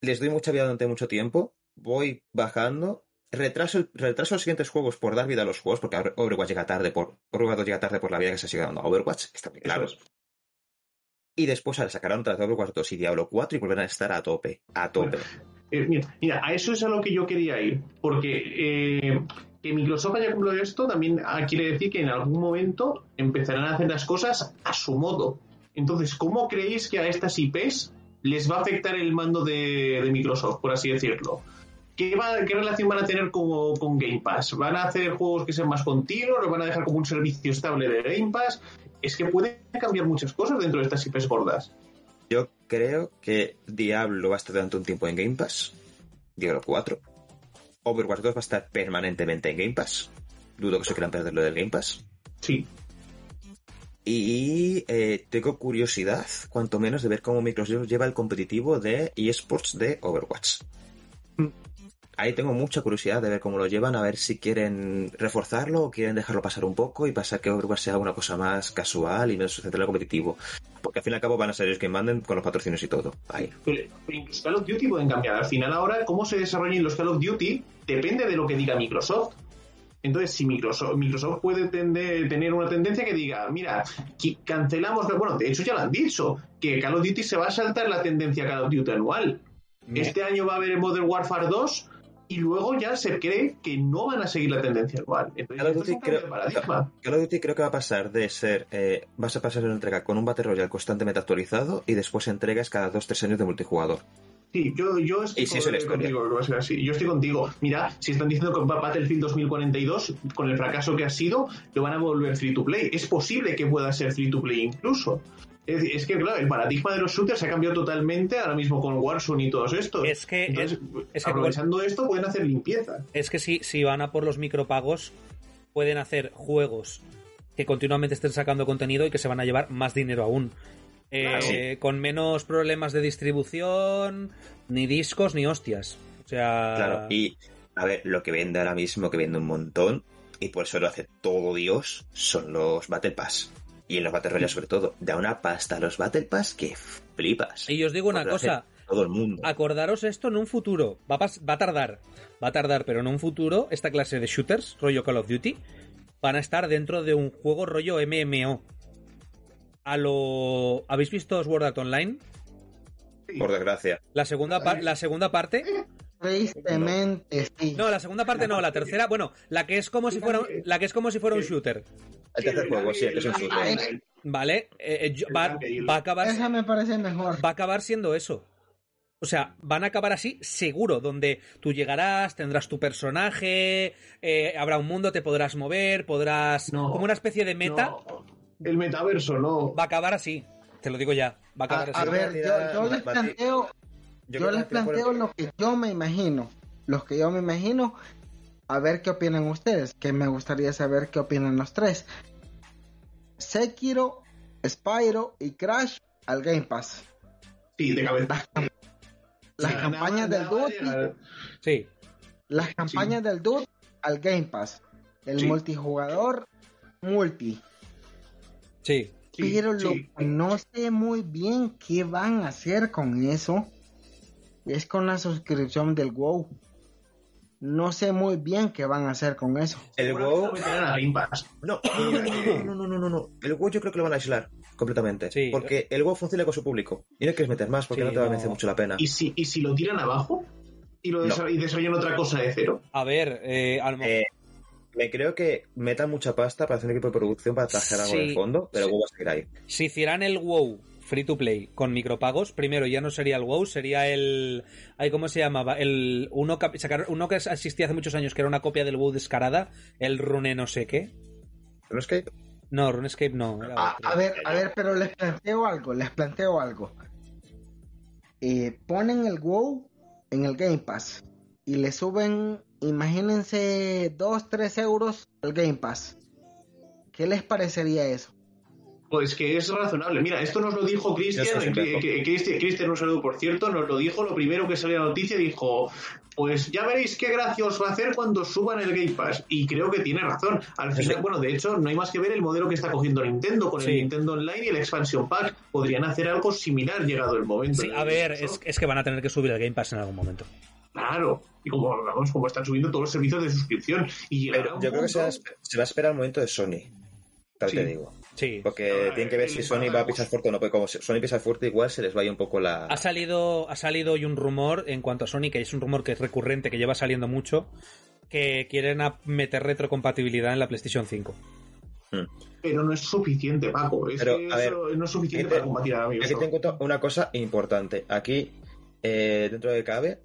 Les doy mucha vida durante mucho tiempo. Voy bajando. Retraso, retraso los siguientes juegos por dar vida a los juegos, porque Overwatch llega tarde por. Overwatch llega tarde por la vida que se sigue dando a Overwatch. Está muy claro. Es. Y después sacarán otra de Overwatch 2 y Diablo 4 y volverán a estar a tope. A tope. Eh, mira, a eso es a lo que yo quería ir, porque eh, que Microsoft haya cumplido esto también ah, quiere decir que en algún momento empezarán a hacer las cosas a su modo. Entonces, ¿cómo creéis que a estas IPs les va a afectar el mando de, Microsoft, por así decirlo? ¿Qué, va- ¿Qué relación van a tener con, con Game Pass? ¿Van a hacer juegos que sean más continuos? ¿Los van a dejar como un servicio estable de Game Pass? Es que pueden cambiar muchas cosas dentro de estas IPs gordas. Yo creo que Diablo va a estar durante un tiempo en Game Pass. Diablo 4. Overwatch 2 va a estar permanentemente en Game Pass. Dudo que se quieran perder lo del Game Pass. Sí, Y eh, tengo curiosidad, cuanto menos, de ver cómo Microsoft lleva el competitivo de eSports de Overwatch. Mm. Ahí tengo mucha curiosidad de ver cómo lo llevan, a ver si quieren reforzarlo o quieren dejarlo pasar un poco y pasar que Overwatch sea una cosa más casual y menos centrada en lo competitivo. Porque al fin y al cabo van a ser ellos que manden con los patrocinios y todo. Ahí. Incluso Call of Duty pueden cambiar. Al final ahora, cómo se desarrollen los Call of Duty depende de lo que diga Microsoft. Entonces, si Microsoft, Microsoft puede tener una tendencia que diga, mira, cancelamos, bueno, de hecho ya lo han dicho, que Call of Duty se va a saltar la tendencia Call of Duty anual. Este año va a haber Modern Warfare 2 y luego ya se cree que no van a seguir la tendencia anual. Entonces, Call of es Duty creo- creo que va a pasar de ser. Eh, vas a pasar una entrega con un Battle Royale constantemente actualizado y después entregas cada 2-3 años de multijugador. Sí, yo, yo estoy es la con- historia. contigo, va a ser así. Yo estoy contigo. Mira, si están diciendo que Battlefield 2042, con el fracaso que ha sido, lo van a volver free to play. Es posible que pueda ser free to play incluso. Es, es que, claro, el paradigma de los shooters se ha cambiado totalmente ahora mismo con Warzone y todos estos. Es que- Entonces, es que- aprovechando esto, pueden hacer limpieza. Es que si, si van a por los micropagos, pueden hacer juegos que continuamente estén sacando contenido y que se van a llevar más dinero aún. Eh, Con menos problemas de distribución, ni discos, ni hostias. O sea. Claro, y a ver, lo que vende ahora mismo, que vende un montón, y por eso lo hace todo Dios, son los Battle Pass. Y en los Battle Royale, sobre todo, da una pasta a los Battle Pass que flipas. Y os digo una cosa. Todo el mundo. Acordaros esto en un futuro. Va a, pas- va a tardar. Va a tardar, pero en un futuro, esta clase de shooters, rollo Call of Duty, van a estar dentro de un juego rollo MMO. A lo. ¿Habéis visto Sword Art Online? Por desgracia. La segunda, par- la segunda parte. Tristemente, sí. No, la segunda parte no, la tercera, bueno, la que es como si fuera, la que es como si fuera un shooter. El tercer juego, sí, el que es un shooter. ¿Vale? Eh, eh, yo- va, va a acabar. Esa me parece mejor. va a acabar siendo eso. O sea, van a acabar así, seguro, donde tú llegarás, tendrás tu personaje, eh, habrá un mundo, te podrás mover, podrás... No. como una especie de meta, No, el metaverso, no. va a acabar así. Te lo digo ya, va a A, acabar a así. ver, yo, yo les planteo, yo les planteo lo que yo me imagino. Los que yo me imagino. A ver qué opinan ustedes. Que me gustaría saber qué opinan los tres. Sekiro, Spyro y Crash al Game Pass. Sí, de cabeza. Las Sí, campañas del Duty. Sí, las campañas del Dude al Game Pass. El Sí. multijugador multi. sí. Sí, pero lo sí. que no sé muy bien qué van a hacer con eso es con la suscripción del WoW. No sé muy bien qué van a hacer con eso. El WoW... No, no, no, no, no, no. El WoW yo creo que lo van a aislar completamente. Sí. Porque el WoW funciona con su público. Y no quieres meter más porque Sí, no te va a merecer mucho la pena. ¿Y si, y si lo tiran abajo? ¿Y, lo No. desa- y desarrollan otra cosa de cero? A ver, eh, a lo mejor... Eh, me creo que metan mucha pasta para hacer un equipo de producción para trabajar algo en Sí, el fondo, pero sí. el WoW va a seguir ahí. Si hicieran el WoW free to play con micropagos, primero ya no sería el WoW, sería el. Ay, ¿Cómo se llamaba? El uno, que- sacar- uno que existía hace muchos años, que era una copia del WoW descarada, el Rune no sé qué. ¿No es que No, RuneScape no. era A, otro. a ver, a ver, pero les planteo algo, les planteo algo. Eh, ponen el WoW en el Game Pass y le suben, imagínense, 2, 3 euros al Game Pass. ¿Qué les parecería eso? Pues que es razonable. Mira, esto nos lo dijo Cristian, Cristian, un saludo por cierto, nos lo dijo, lo primero que salió la noticia, dijo, pues ya veréis qué gracia os va a hacer cuando suban el Game Pass. Y creo que tiene razón. Al final, bueno, de hecho, no hay más que ver el modelo que está cogiendo Nintendo con Sí. el Nintendo Online y el Expansion Pack. Podrían hacer algo similar llegado el momento. Sí, a ver, es, es que van a tener que subir el Game Pass en algún momento. Claro. Y como, vamos, como están subiendo todos los servicios de suscripción. Y Pero yo creo que se va, a punto- espe- se va a esperar el momento de Sony. Tal Sí. te digo. Sí. Porque tienen que ver si Sony va a pisar fuerte o no. Porque como Sony pisa fuerte, igual se les vaya un poco la. Ha salido, ha salido hoy un rumor en cuanto a Sony, que es un rumor que es recurrente, que lleva saliendo mucho, que quieren meter retrocompatibilidad en la PlayStation 5. Pero no es suficiente, Paco. Es Pero, que a ver, eso no es suficiente aquí te- para combatir a Aquí Microsoft. te encuentro una cosa importante. Aquí, eh, dentro de cabe,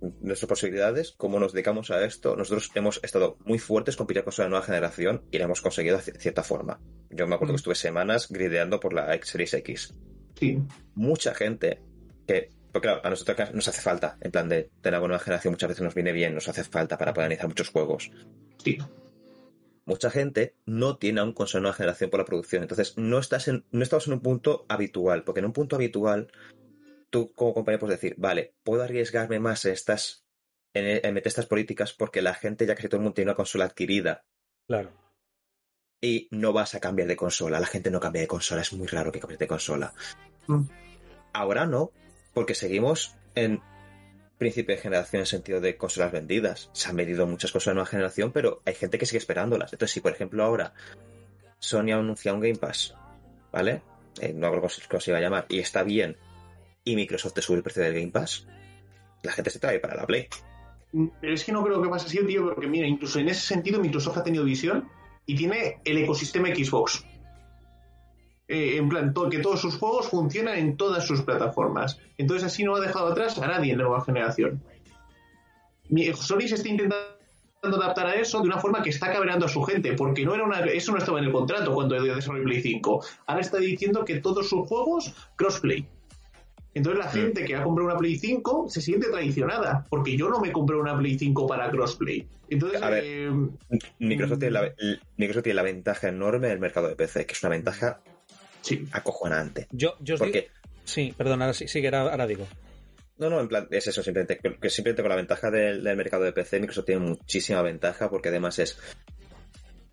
nuestras posibilidades, como nos dedicamos a esto, nosotros hemos estado muy fuertes con pillar cosas de la nueva generación y lo hemos conseguido de cierta forma. Yo me acuerdo que estuve semanas grideando por la X Series X. Sí. Mucha gente que, porque claro, a nosotros nos hace falta, en plan de tener una nueva generación muchas veces nos viene bien, nos hace falta para poder analizar muchos juegos. Sí. mucha gente no tiene aún consola nueva generación por la producción. Entonces, no estás en, no estamos en un punto habitual, porque en un punto habitual, tú como compañía puedes decir, vale, puedo arriesgarme más en estas, en, en meter estas políticas porque la gente ya casi todo el mundo tiene una consola adquirida Claro. y no vas a cambiar de consola. La gente no cambia de consola, es muy raro que cambies de consola. Mm. Ahora no, porque seguimos en principio de generación en sentido de consolas vendidas. Se han vendido muchas cosas de nueva generación, pero hay gente que sigue esperándolas. Entonces, si por ejemplo ahora Sony ha anunciado un Game Pass, ¿vale? Eh, no creo cómo se iba a llamar, y está bien, y Microsoft te sube el precio del Game Pass, la gente se trae para la Play. Pero es que no creo que pase así, tío, porque mira, incluso en ese sentido Microsoft ha tenido visión y tiene el ecosistema Xbox. Eh, en plan, que todos sus juegos funcionan en todas sus plataformas. Entonces así no ha dejado atrás a nadie en la nueva generación. Sony se está intentando adaptar a eso de una forma que está cabreando a su gente, porque no era eso no estaba en el contrato cuando desarrolló Play 5. Ahora está diciendo que todos sus juegos crossplay. Entonces la gente que ha comprado una Play 5 se siente traicionada, porque yo no me compré una Play 5 para crossplay. Entonces, A ver. eh, Microsoft, tiene Mm. la, Microsoft tiene la ventaja enorme del mercado de PC, que es una ventaja sí. acojonante. Yo, yo os digo- Porque, Sí, perdón, ahora sí, sí que ahora, ahora digo. no, no, en plan, es eso, simplemente, que simplemente con la ventaja del, del mercado de PC, Microsoft tiene muchísima ventaja, porque además es,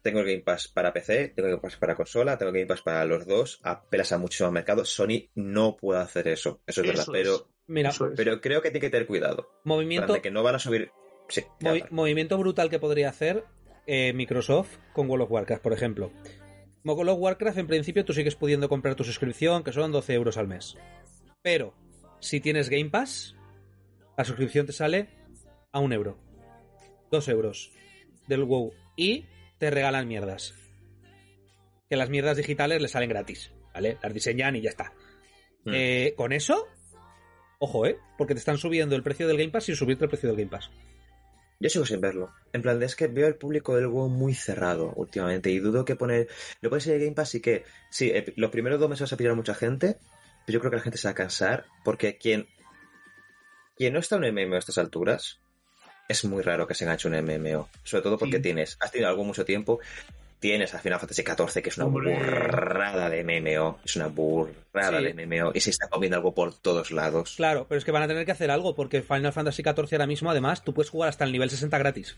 tengo el Game Pass para PC, tengo el Game Pass para consola, tengo el Game Pass para los dos, apelas a muchísimo mercado, Sony no puede hacer eso, eso es verdad, pero. Mira, Eso es. pero creo que tiene que tener cuidado, movimiento, de que no van a subir, sí, ya, movi- vale. movimiento brutal que podría hacer eh, Microsoft con World of Warcraft, por ejemplo. Con World of Warcraft, en principio, tú sigues pudiendo comprar tu suscripción, que son 12 euros al mes. Pero, si tienes Game Pass, la suscripción te sale a un euro. Dos euros del WoW. Y te regalan mierdas. Que las mierdas digitales le salen gratis, ¿vale? Las diseñan y ya está. Mm. Eh, con eso, ojo, ¿eh? Porque te están subiendo el precio del Game Pass sin subirte el precio del Game Pass. Yo sigo sin verlo. En plan, es que veo el público del WoW muy cerrado últimamente y dudo que poner. Lo puedes ir a Game Pass y que. Sí, eh, los primeros dos meses vas a pillar a mucha gente, pero yo creo que la gente se va a cansar porque quien. Quien no está en un MMO a estas alturas, es muy raro que se enganche un MMO. Sobre todo porque Sí. tienes. Has tenido algo mucho tiempo. Tienes al Final Fantasy XIV, que es una Hombre. burrada de MMO. Es una burrada Sí. de MMO. Y se está comiendo algo por todos lados. Claro, pero es que van a tener que hacer algo porque Final Fantasy XIV ahora mismo, además, tú puedes jugar hasta el nivel 60 gratis.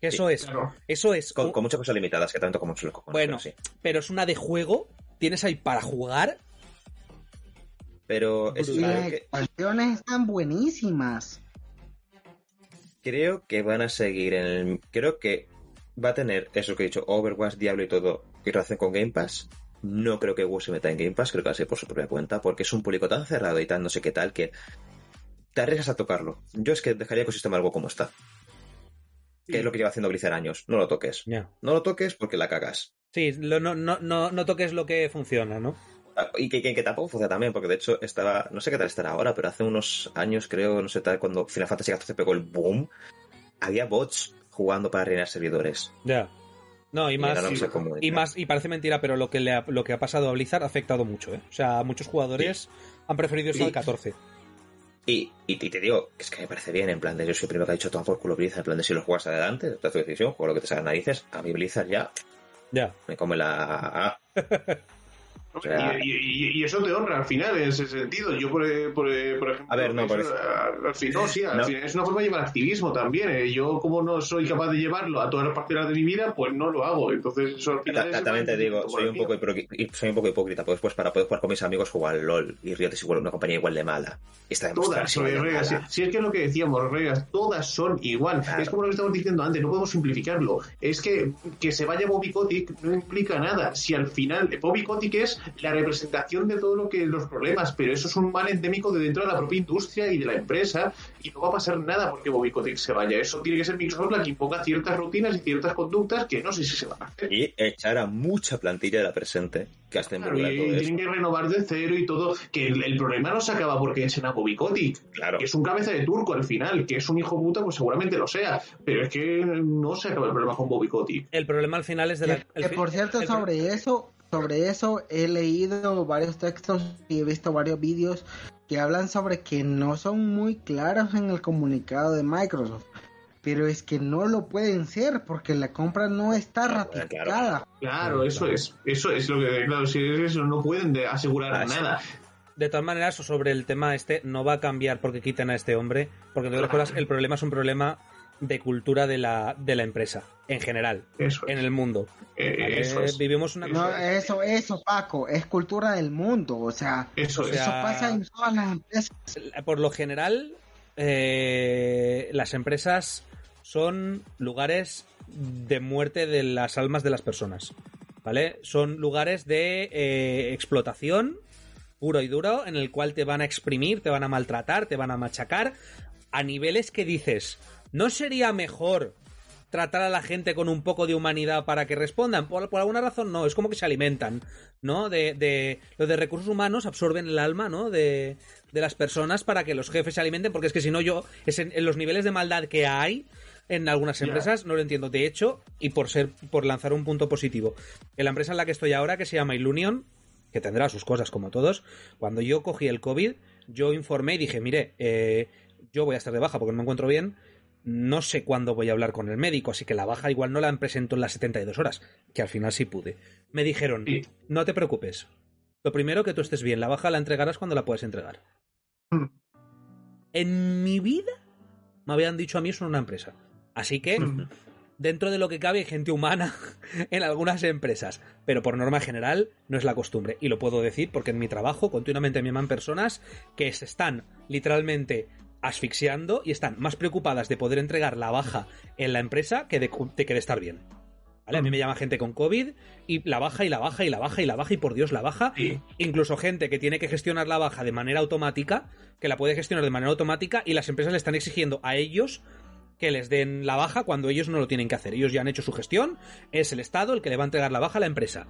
Eso Sí, es. claro. Eso es. Con, un- con muchas cosas limitadas, que tanto como lo cojones, Bueno, pero sí. pero es una de juego tienes ahí para jugar. Pero es las que expansiones están buenísimas. Creo que van a seguir en el. Creo que va a tener eso que he dicho, Overwatch, Diablo y todo, que relación con Game Pass. No creo que WoW se meta en Game Pass, creo que va a ser por su propia cuenta, porque es un público tan cerrado y tan no sé qué tal que te arriesgas a tocarlo. Yo es que dejaría el ecosistema algo como está. Que es lo que lleva haciendo Blizzard años. No lo toques. No lo toques porque la cagas. Sí, lo- no, no, no, no toques lo que funciona, ¿no? Y que, que, que tampoco funciona también, porque de hecho estaba, no sé qué tal estará ahora, pero hace unos años, creo, no sé tal, cuando Final Fantasy XIV pegó el boom, había bots jugando para rellenar servidores. Ya. No, y Y más. no cómo Y más, y parece mentira, pero lo que, le ha, lo que ha pasado a Blizzard ha afectado mucho, ¿eh? O sea, muchos jugadores han preferido irse Sí. al 14. Y, y, te digo, que es que me parece bien, en plan de yo soy el primero que ha dicho toma por culo Blizzard, en plan de si lo juegas adelante, es tu decisión, juega lo que te salga narices, a mí Blizzard ya Ya. me come la... *laughs* O sea- y, y- y eso te honra al final, en ese sentido. Yo, por, por, eh, por ejemplo. A ver, no, eso, al- al fin- no, sí, al No. final es una forma de llevar activismo también. eh. Yo, como no soy capaz de llevarlo a todas las parcelas de mi vida, pues no lo hago. Entonces, eso al final. Ta- es- También te digo, soy un poco soy un poco hipócrita, pues, pues para poder jugar con mis amigos jugar al LOL y Riot es igual una compañía igual de mala. Está Todas, de Regas, si, si es que es lo que decíamos, Regas, todas son igual. Claro. Es como lo que estamos diciendo antes, no podemos simplificarlo. Es que que se vaya Bobby Kotick no implica nada. Si al final Bobby Kotick es la representación de todo lo que los problemas, pero eso es un mal endémico de dentro de la propia industria y de la empresa y no va a pasar nada porque Bobby Kotick se vaya. Eso tiene que ser Microsoft la que imponga ciertas rutinas y ciertas conductas que no sé si se van a hacer. Y echar a mucha plantilla de la presente que hasta Claro, y, todo y tienen que renovar de cero y todo. Que el, el problema no se acaba porque echen a Bobby Kotick. Claro. que es un cabeza de turco al final, que es un hijo puta, pues seguramente lo sea, pero es que no se acaba el problema con Bobby Kotick. El problema al final es de la. Que, el que fi- por cierto, el- sobre eso, sobre eso he leído varios textos y he visto varios vídeos que hablan sobre que no son muy claros en el comunicado de Microsoft. Pero es que no lo pueden ser porque la compra no está ratificada. Claro, eso es, eso es lo que, claro, si es eso, no pueden de asegurar Ah, sí. nada. De todas maneras, sobre el tema este, no va a cambiar porque quiten a este hombre. Porque de todas cosas, el problema es un problema de cultura de la, de la empresa, en general, Eso en es. el mundo. Eh, eso es. Vivimos una No, eso, eso, Paco, es cultura del mundo. O sea, Eso o es. sea, eso pasa en todas las empresas. por lo general, eh, las empresas son lugares de muerte de las almas de las personas. ¿Vale? Son lugares de eh, explotación puro y duro en el cual te van a exprimir, te van a maltratar, te van a machacar a niveles que dices, ¿no sería mejor tratar a la gente con un poco de humanidad para que respondan? Por, por alguna razón no, es como que se alimentan, ¿no? De, de los de recursos humanos absorben el alma, ¿no? De, de las personas para que los jefes se alimenten, porque es que si no yo, es en, en los niveles de maldad que hay en algunas empresas, no lo entiendo. De hecho, y por ser, por lanzar un punto positivo, en la empresa en la que estoy ahora, que se llama Ilunion, que tendrá sus cosas como todos, cuando yo cogí el COVID, yo informé y dije, mire, eh, yo voy a estar de baja porque no me encuentro bien, no sé cuándo voy a hablar con el médico, así que la baja igual no la presento en las 72 horas, que al final sí pude. Me dijeron, Sí. no te preocupes, lo primero que tú estés bien, la baja la entregarás cuando la puedas entregar. Mm. En mi vida me habían dicho a mí eso en una empresa. Así que, Mm. dentro de lo que cabe, hay gente humana *laughs* en algunas empresas. Pero por norma general no es la costumbre. Y lo puedo decir porque en mi trabajo continuamente me llaman personas que se están literalmente asfixiando y están más preocupadas de poder entregar la baja en la empresa que de, de que de estar bien. ¿Vale? A mí me llama gente con COVID y la baja y la baja y la baja y la baja y por Dios la baja. Sí. Incluso gente que tiene que gestionar la baja de manera automática, que la puede gestionar de manera automática y las empresas le están exigiendo a ellos que les den la baja cuando ellos no lo tienen que hacer. Ellos ya han hecho su gestión, es el Estado el que le va a entregar la baja a la empresa.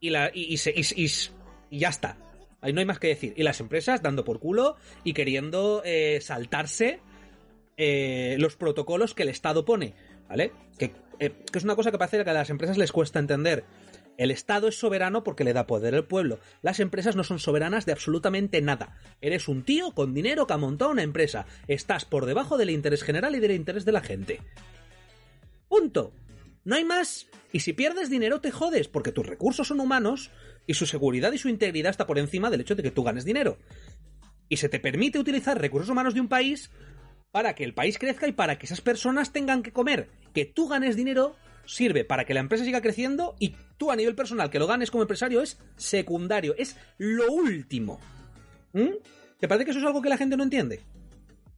Y, la, y, y se- y ya está. Ahí no hay más que decir. Y las empresas dando por culo y queriendo eh, saltarse eh, los protocolos que el Estado pone. ¿Vale? Que, eh, que es una cosa que parece que a las empresas les cuesta entender. El Estado es soberano porque le da poder al pueblo. Las empresas no son soberanas de absolutamente nada. Eres un tío con dinero que ha montado una empresa. Estás por debajo del interés general y del interés de la gente. Punto. No hay más. Y si pierdes dinero te jodes, porque tus recursos son humanos y su seguridad y su integridad está por encima del hecho de que tú ganes dinero. Y se te permite utilizar recursos humanos de un país para que el país crezca y para que esas personas tengan que comer. Que tú ganes dinero sirve para que la empresa siga creciendo y tú a nivel personal que lo ganes como empresario es secundario, es lo último. ¿Mm? ¿Te parece que eso es algo que la gente no entiende?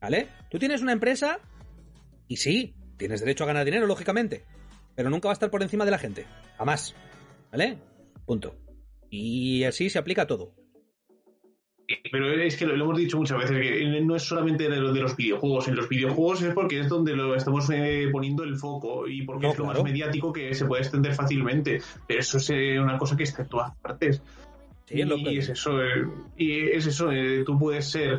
¿Vale? Tú tienes una empresa y sí, tienes derecho a ganar dinero, lógicamente, pero nunca va a estar por encima de la gente. Jamás. ¿Vale? Punto. Y así se aplica a todo. Pero es que lo, lo hemos dicho muchas veces, que no es solamente de, lo- de los videojuegos. En los videojuegos es porque es donde lo estamos eh, poniendo el foco y porque No, es lo claro. más mediático que se puede extender fácilmente. Pero eso es eh, una cosa que está en todas partes. Sí, es lo y que- es eso, eh, y es eso, eh, tú puedes ser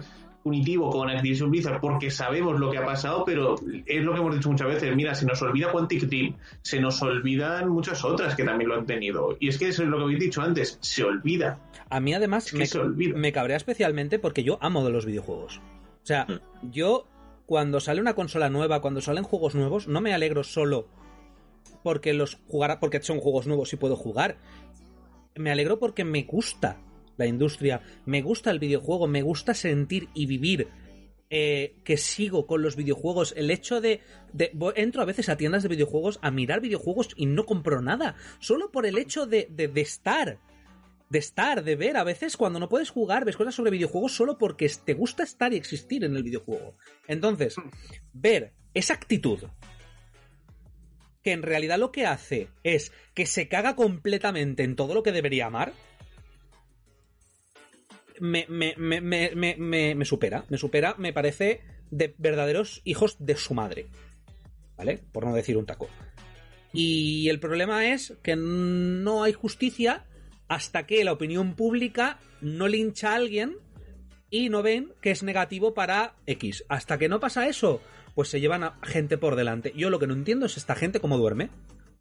punitivo con Activision Blizzard porque sabemos lo que ha pasado, pero es lo que hemos dicho muchas veces, mira, se nos olvida Quantic Dream, se nos olvidan muchas otras que también lo han tenido. Y es que eso es lo que habéis dicho antes, se olvida. A mí además Es que me, se olvida. me cabrea especialmente porque yo amo de los videojuegos. O sea, Mm. yo cuando sale una consola nueva, cuando salen juegos nuevos, no me alegro solo porque los jugara porque son juegos nuevos y puedo jugar. Me alegro porque me gusta la industria, me gusta el videojuego, me gusta sentir y vivir eh, que sigo con los videojuegos. El hecho de, Entro a veces a tiendas de videojuegos a mirar videojuegos y no compro nada. Solo por el hecho de, de, de estar. De estar, de ver. A veces cuando no puedes jugar, ves cosas sobre videojuegos solo porque te gusta estar y existir en el videojuego. Entonces, ver esa actitud que en realidad lo que hace es que se caga completamente en todo lo que debería amar, me, me, me, me, supera. Me supera, me parece de verdaderos hijos de su madre. ¿Vale? Por no decir un taco. Y el problema es que no hay justicia hasta que la opinión pública no lincha a alguien y no ven que es negativo para X. Hasta que no pasa eso, pues se llevan a gente por delante. Yo lo que no entiendo es esta gente cómo duerme.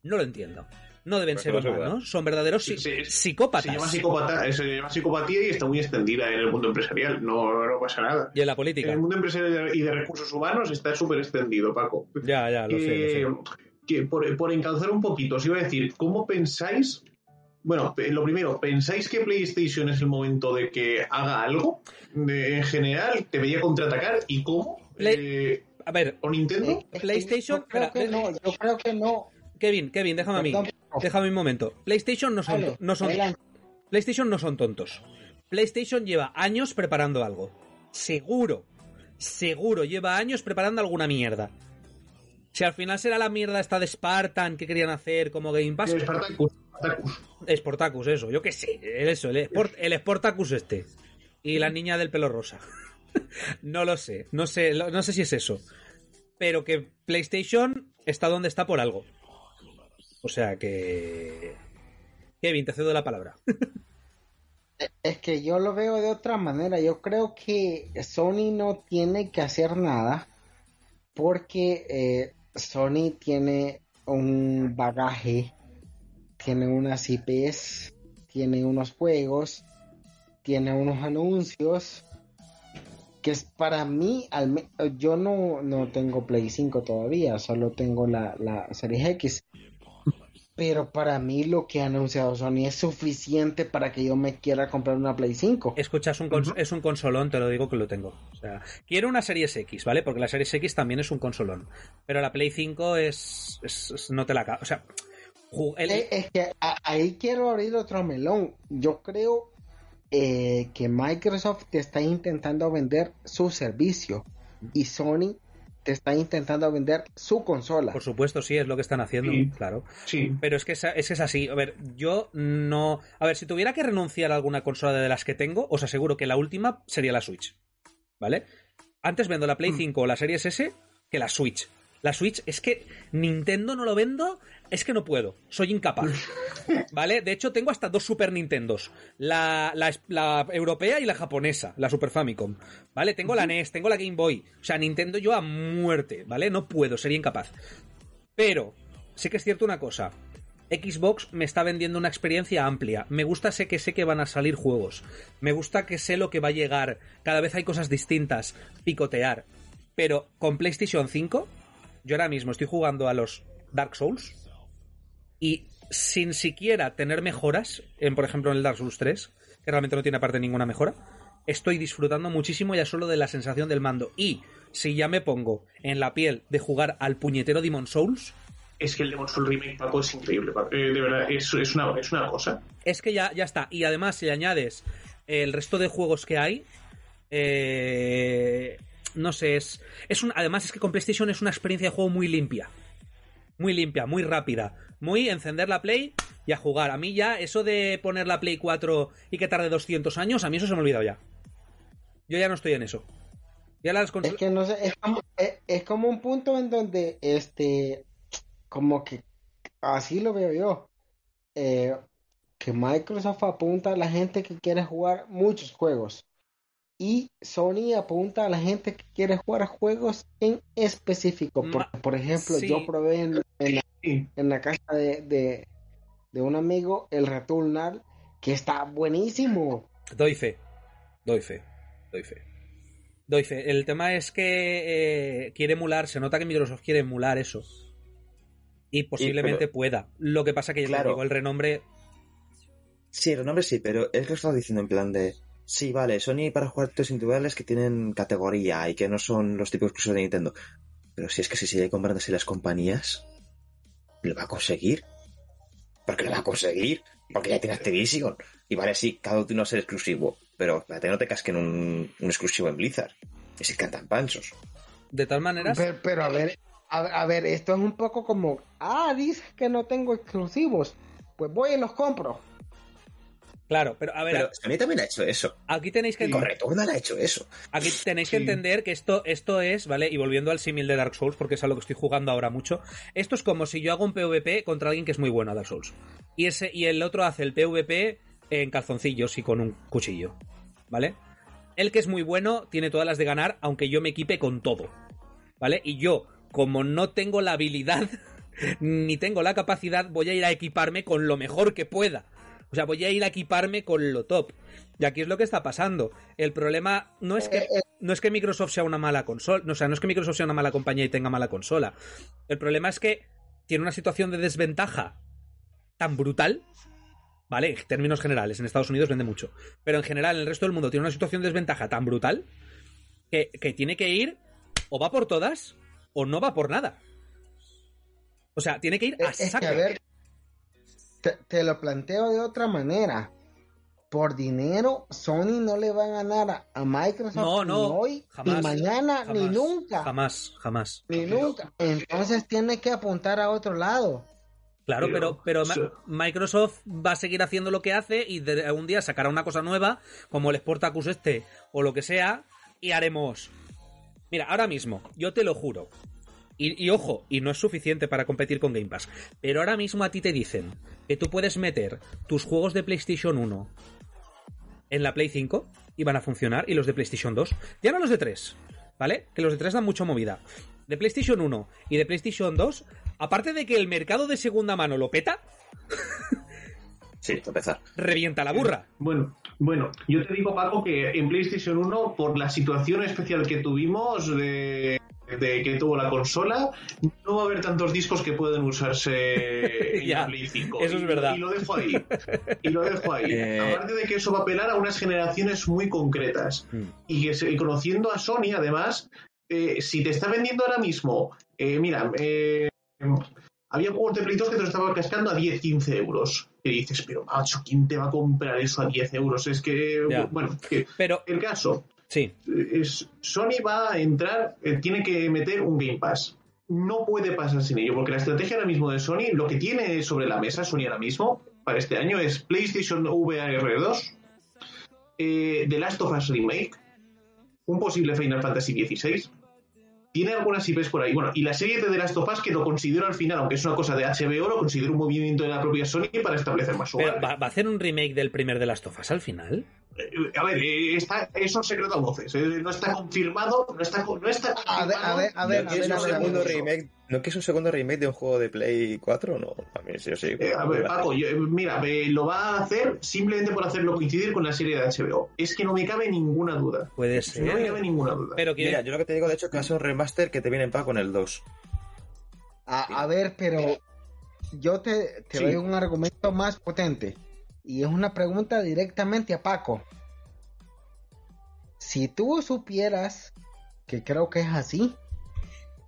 No lo entiendo. No deben Pues ser no se humanos, son verdaderos Se- se- psicópatas. Se llama, psicopata, se llama psicopatía y está muy extendida en el mundo empresarial. No, no pasa nada. Y en la En política. el mundo empresarial y de recursos humanos está súper extendido, Paco. Ya, ya, lo sé, que, lo sé. que por, por encauzar un poquito, os iba a decir, ¿cómo pensáis? Bueno, lo primero, ¿pensáis que PlayStation es el momento de que haga algo? De- en general, ¿debería contraatacar? ¿Y cómo? Play- Eh, A ver, ¿O Nintendo? Eh, PlayStation- Yo creo espera, que no, yo creo que no. Kevin, Kevin, déjame a mí. Déjame un momento. PlayStation no son, Vale, no son, adelante. PlayStation no son tontos. PlayStation lleva años preparando algo. Seguro. Seguro, lleva años preparando alguna mierda. Si al final será la mierda esta de Spartan que querían hacer como Game Pass. Eh, Spartacus. Sportacus, eso, yo qué sé. Eso, el, Sport- el Sportacus este. Y la niña del pelo rosa. *laughs* no lo sé. No sé, no sé si es eso. Pero que PlayStation está donde está por algo. O sea que. Kevin, te cedo la palabra. *laughs* Es que yo lo veo de otra manera. Yo creo que Sony no tiene que hacer nada porque eh, Sony tiene un bagaje, tiene unas IPs, tiene unos juegos, tiene unos anuncios que es para mí, al yo no, no tengo Play 5 todavía, solo tengo la, la Series X. Pero para mí lo que ha anunciado Sony es suficiente para que yo me quiera comprar una Play 5. Escucha, es un, cons- es un consolón, te lo digo que lo tengo. O sea, quiero una Series X, ¿vale? Porque la Series X también es un consolón. Pero la Play 5 es. es- es- no te la O sea, el- Eh, es que ahí quiero abrir otro melón. Yo creo eh, que Microsoft te está intentando vender su servicio y Sony te está intentando vender su consola. por supuesto, sí, es lo que están haciendo, Sí. claro. Sí. Pero es que es, es, es así. A ver, yo no. A ver, si tuviera que renunciar a alguna consola de las que tengo, os aseguro que la última sería la Switch. ¿Vale? Antes vendo la Play Mm. 5 o la Series S que la Switch. La Switch es que Nintendo no lo vendo, es que no puedo. Soy incapaz. *laughs* ¿Vale? De hecho, tengo hasta dos Super Nintendos. La, la, la europea y la japonesa, la Super Famicom. ¿Vale? Tengo la NES, tengo la Game Boy. O sea, Nintendo yo a muerte, ¿vale? No puedo, sería incapaz. Pero, sí que es cierto una cosa. Xbox me está vendiendo una experiencia amplia. Me gusta sé que sé que van a salir juegos. Me gusta que sé lo que va a llegar. Cada vez hay cosas distintas. Picotear. Pero con PlayStation 5, yo ahora mismo estoy jugando a los Dark Souls. Y sin siquiera tener mejoras, en, por ejemplo en el Dark Souls 3, que realmente no tiene aparte ninguna mejora, estoy disfrutando muchísimo ya solo de la sensación del mando. Y si ya me pongo en la piel de jugar al puñetero Demon Souls, es que el Demon's Souls Remake, Paco, es increíble. Paco. Eh, de verdad, es, es, una, es una cosa. Es que ya, ya está. Y además, si le añades el resto de juegos que hay, eh, no sé, es, es un, además es que con PlayStation es una experiencia de juego muy limpia. Muy limpia, muy rápida. Muy encender la Play y a jugar. A mí ya, eso de poner la Play 4 y que tarde 200 años, a mí eso se me ha olvidado ya. Yo ya no estoy en eso. Ya las Es que no sé, es como, es, es como un punto en donde, este, como que así lo veo yo, eh, que Microsoft apunta a la gente que quiere jugar muchos juegos y Sony apunta a la gente que quiere jugar juegos en específico. Porque, por ejemplo, sí. yo probé en, en la, en la casa de, de, de un amigo el Returnal, que está buenísimo. Doy fe. Doy fe. Doy fe. Doy fe. El tema es que eh, quiere emular, se nota que Microsoft quiere emular eso. Y posiblemente pero- pueda. Lo que pasa que ya te Claro. digo, el renombre. Sí, el nombre sí, pero es que estaba diciendo en plan de. Sí, vale, Sony para jugar títulos individuales que tienen categoría y que no son los típicos exclusivos de Nintendo. Pero si es que si sigue comprándose las compañías, lo va a conseguir. Porque lo va a conseguir. Porque ya tiene Activision. Y vale, sí, cada uno va a ser exclusivo. Pero espérate, no te casquen un, un exclusivo en Blizzard. Y se cantan panchos. De tal manera. Pero, pero a ver, a, a ver, esto es un poco como, ah, dices que no tengo exclusivos, pues voy y los compro. Claro, pero a ver, Pero Sony también ha hecho eso. aquí tenéis que. Ha hecho eso. Aquí tenéis que Sí. entender que esto, esto es, ¿vale? Y volviendo al símil de Dark Souls, porque es a lo que estoy jugando ahora mucho. Esto es como si yo hago un PvP contra alguien que es muy bueno a Dark Souls. Y, ese, y el otro hace el PvP en calzoncillos y con un cuchillo. ¿Vale? El que es muy bueno tiene todas las de ganar, aunque yo me equipe con todo. ¿Vale? Y yo, como no tengo la habilidad *laughs* ni tengo la capacidad, voy a ir a equiparme con lo mejor que pueda. O sea, voy a ir a equiparme con lo top. Y aquí es lo que está pasando. El problema no es que, Eh, eh. no es que Microsoft sea una mala consola. No, o sea, no es que Microsoft sea una mala compañía y tenga mala consola. El problema es que tiene una situación de desventaja tan brutal. ¿Vale? En términos generales, en Estados Unidos vende mucho. Pero en general, en el resto del mundo tiene una situación de desventaja tan brutal que, que tiene que ir o va por todas o no va por nada. O sea, tiene que ir a Es, es que, saco. a ver, te, te lo planteo de otra manera. Por dinero, Sony no le va a ganar a, a Microsoft No, no, ni hoy, jamás, ni mañana, ni nunca. Jamás, jamás. Ni nunca. Entonces tiene que apuntar a otro lado. Claro, pero, Pero, pero Ma- sí. Microsoft va a seguir haciendo lo que hace y de- un día sacará una cosa nueva, como el Sportacus este o lo que sea, y haremos. Mira, ahora mismo, yo te lo juro. Y, y ojo, y no es suficiente para competir con Game Pass. Pero ahora mismo a ti te dicen que tú puedes meter tus juegos de PlayStation 1 en la Play 5 y van a funcionar, y los de PlayStation 2. Ya no los de 3, ¿vale? Que los de 3 dan mucha movida. De PlayStation 1 y de PlayStation 2, aparte de que el mercado de segunda mano lo peta, *laughs* Sí, empezar. revienta la burra. Bueno, bueno, yo te digo, Paco, que en PlayStation 1, por la situación especial que tuvimos de, de que tuvo la consola, no va a haber tantos discos que pueden usarse *laughs* en Ya, la Play 5. eso es Y- verdad. Y lo dejo ahí. Y lo dejo ahí. Eh. Aparte de que eso va a apelar a unas generaciones muy concretas. Mm. Y que se- y conociendo a Sony, además, eh, si te está vendiendo ahora mismo, eh, mira, eh, había juegos de Play 2 que te lo estaban cascando a 10, 15 euros. Y dices, pero macho, ¿quién te va a comprar eso a 10 euros? Es que, Ya. bueno, que Pero, el caso, sí, es, Sony va a entrar, eh, tiene que meter un Game Pass. No puede pasar sin ello, porque la estrategia ahora mismo de Sony, lo que tiene sobre la mesa Sony ahora mismo, para este año, es PlayStation VR 2, eh, The Last of Us Remake, un posible Final Fantasy XVI. Tiene algunas IPs por ahí. Bueno, y la serie de The Last of Us, que lo considero al final, aunque es una cosa de HBO, lo considero un movimiento de la propia Sony para establecer más su. ¿va, va a hacer un remake del primer de Last of Us al final? Eh, A ver, eh, está, eso es secreto a voces. eh, No está confirmado. No está, no está A ver, a ver, a ver, ¿No a que es ver, un segundo ver. remake? ¿No que es un segundo remake de un juego de Play 4? No, a mí sí, yo sí. Eh, a ver, Paco, yo- mira, lo va a hacer simplemente por hacerlo coincidir con la serie de HBO. Es que no me cabe ninguna duda. Puede No me cabe ser. ninguna duda. Pero Mira, que yo lo que te digo, de hecho, que va a ser un remaster que te viene en pago con el 2. A, a ver, pero yo te, te Sí. doy un argumento más potente. Y es una pregunta directamente a Paco. Si tú supieras, que creo que es así,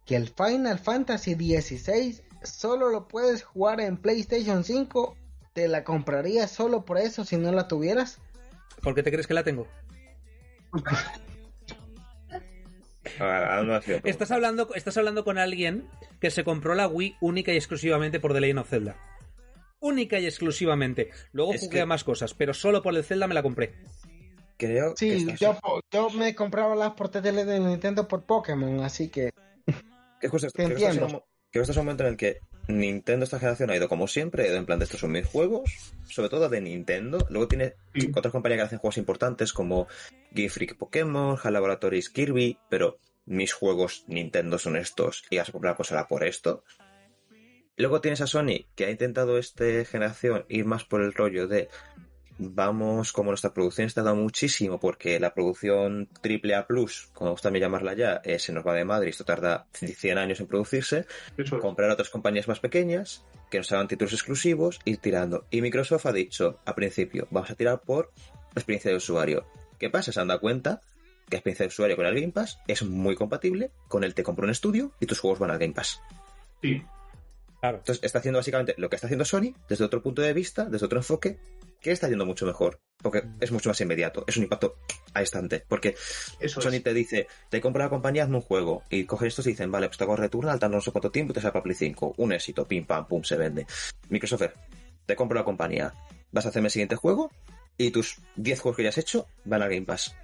que el Final Fantasy XVI solo lo puedes jugar en PlayStation 5, ¿te la comprarías solo por eso si no la tuvieras? ¿Por qué te crees que la tengo? *laughs* Ah, pregunta. Estás hablando, estás hablando con alguien que se compró la Wii única y exclusivamente por The Legend of Zelda. Única y exclusivamente. Luego Es jugué que- a más cosas, pero solo por el Zelda me la compré. Creo que Sí, yo, yo me compraba las portátiles de Nintendo por Pokémon, así que *laughs* que justo Te creo que es entiendo. un mo- creo que este es un momento en el que Nintendo esta generación ha ido como siempre, ha ido en plan de estos son mis juegos, sobre todo de Nintendo. Luego tiene Sí. otras compañías que hacen juegos importantes como Game Freak Pokémon, HAL Laboratories Kirby, pero mis juegos Nintendo son estos y vas a comprar la consola por esto. Luego tienes a Sony que ha intentado esta generación ir más por el rollo de vamos, como nuestra producción está dando muchísimo porque la producción AAA Plus, como gusta también llamarla ya, eh, se nos va de madre y esto tarda 100 años en producirse, Eso comprar a otras compañías más pequeñas que nos hagan títulos exclusivos, ir tirando. Y Microsoft ha dicho al principio, vamos a tirar por la experiencia de usuario. ¿Qué pasa? Se han dado cuenta que la experiencia de usuario con el Game Pass es muy compatible con el te compro un estudio y tus juegos van al Game Pass. Sí. Claro. Entonces está haciendo básicamente lo que está haciendo Sony desde otro punto de vista, desde otro enfoque, que está yendo mucho mejor. Porque es mucho más inmediato, es un impacto a instante. Porque Eso Sony es. te dice, te compra la compañía, hazme un juego. Y cogen estos y dicen, vale, pues te hago Returnal, tal no sé cuánto tiempo y te sale para Play 5. Un éxito, pim pam, pum, se vende. Microsoft, te compro la compañía, vas a hacerme el siguiente juego y tus 10 juegos que ya has hecho van al Game Pass.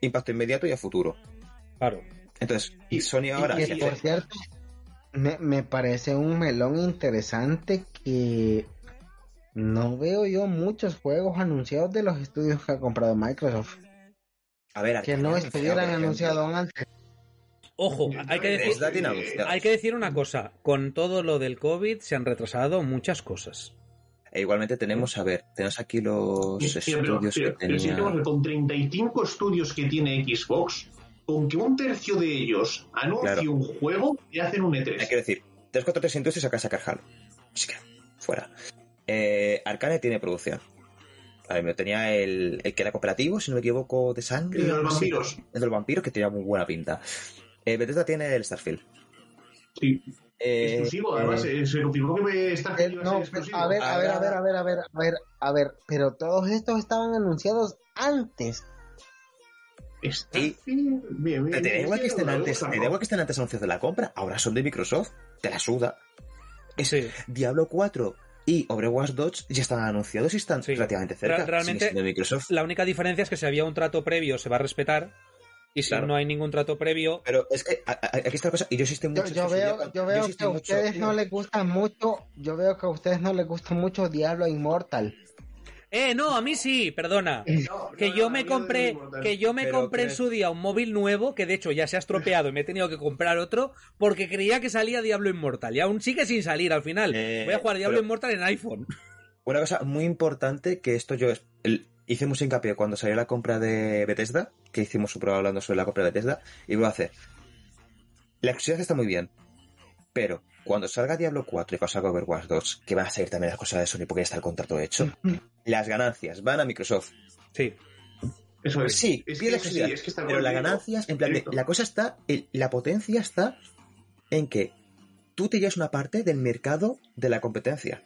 Impacto inmediato y a futuro. Claro. Entonces, Y- Sony ahora... Y si por hace- cierto, me, me parece un melón interesante que no veo yo muchos juegos anunciados de los estudios que ha comprado Microsoft. a ver, Que no estuvieran anunciados antes. Ojo, hay que decir, hay que decir una cosa. Con todo lo del COVID se han retrasado muchas cosas. E igualmente tenemos, a ver, tenemos aquí los pero- estudios que pero- pero si tenía... tenemos con 35 estudios que tiene Xbox, con que un tercio de ellos anuncie Claro. un juego, y hacen un E Hay E3. que decir, 343 Industries acá sacar Halo. Así que, fuera. Eh, Arcane tiene producción. A ver, me tenía el, el que era cooperativo, si no me equivoco, de sangre. El de los vampiros. El de los vampiros, que tenía muy buena pinta. Eh, Bethesda tiene el Starfield. Sí, Eh, exclusivo, además, eh, se confirmó que está Eh, no, a ver, a ver, a ver, a ver, a ver, a ver, a ver, pero todos estos estaban anunciados antes. Bien, bien, te da igual que estén antes, te da igual que estén antes anunciados de la compra, ahora son de Microsoft, te la suda. Es Sí. Diablo 4 y Overwatch 2 ya están anunciados y están Sí. relativamente cerca. Ra- realmente- de Microsoft. La única diferencia es que si había un trato previo se va a respetar. Y si Claro. no hay ningún trato previo, Pero es que a- a- aquí está la cosa, y yo existe Yo, mucho. yo esto, veo, yo veo que a mucho- ustedes no les gusta mucho, yo veo que a ustedes no les gusta mucho Diablo Immortal. Eh, no, a mí sí, perdona. *laughs* No, Que no, yo no, me compré, que yo me Pero compré en su día un móvil nuevo, que de hecho ya se ha estropeado y me he tenido que comprar otro, porque creía que salía Diablo Immortal. Y aún sigue sin salir al final. Eh, Voy a jugar Diablo pero- Immortal en iPhone. Una cosa muy importante que esto yo el- hice mucho hincapié cuando salió la compra de Bethesda, que hicimos un programa hablando sobre la compra de Bethesda, y voy a hacer. La exclusividad está muy bien, pero cuando salga Diablo 4 y cuando salga Overwatch 2, que van a salir también las cosas de Sony porque ya está el contrato hecho, las ganancias van a Microsoft. Sí. Eso es. Sí, es bien que la es que está pero las ganancias, en plan, de- la cosa está, el- la potencia está en que tú te llevas una parte del mercado de la competencia.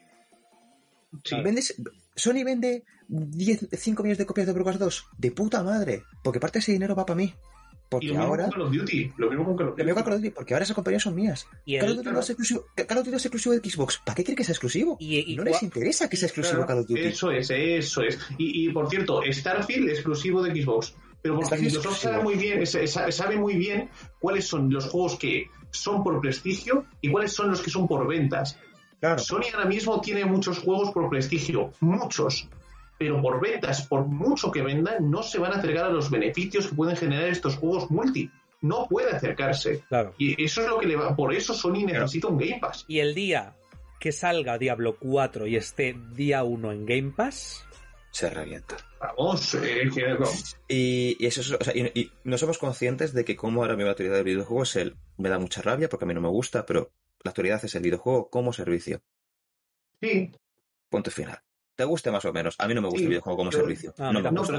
Sí. Vendes, Sony vende 10, 5 millones de copias de Overwatch 2. De puta madre. Porque parte de ese dinero va para mí. Y Porque lo mismo ahora. con Call of Duty. Lo mismo con Call of Lo mismo con Duty. Call of Duty, porque ahora esas compañías son mías. Y Call of Duty no es exclusivo, Call of Duty no es exclusivo de Xbox. ¿Para qué quiere que sea exclusivo? Y- y no les interesa que sea exclusivo Claro, Call of Duty. Eso es, eso es. Y, y, por cierto, Starfield exclusivo de Xbox. Pero porque Microsoft sabe muy bien, sa- sa- sabe muy bien cuáles son los juegos que son por prestigio y cuáles son los que son por ventas. Claro. Sony ahora mismo tiene muchos juegos por prestigio, muchos. Pero por ventas, por mucho que vendan, no se van a acercar a los beneficios que pueden generar estos juegos multi. No puede acercarse. Claro. Y eso es lo que le va. Por eso Sony necesita un Game Pass. Y el día que salga Diablo 4 y esté día 1 en Game Pass, Se revienta. Vamos, eh. Y, y eso es- o sea, y, y no somos conscientes de que como ahora mi autoridad del videojuego es el. Me da mucha rabia porque a mí no me gusta, pero la autoridad es el videojuego como servicio. Sí, Punto final. Te guste más o menos. A mí no me gusta Sí, el videojuego como yo- servicio. Ah, no me no, gusta.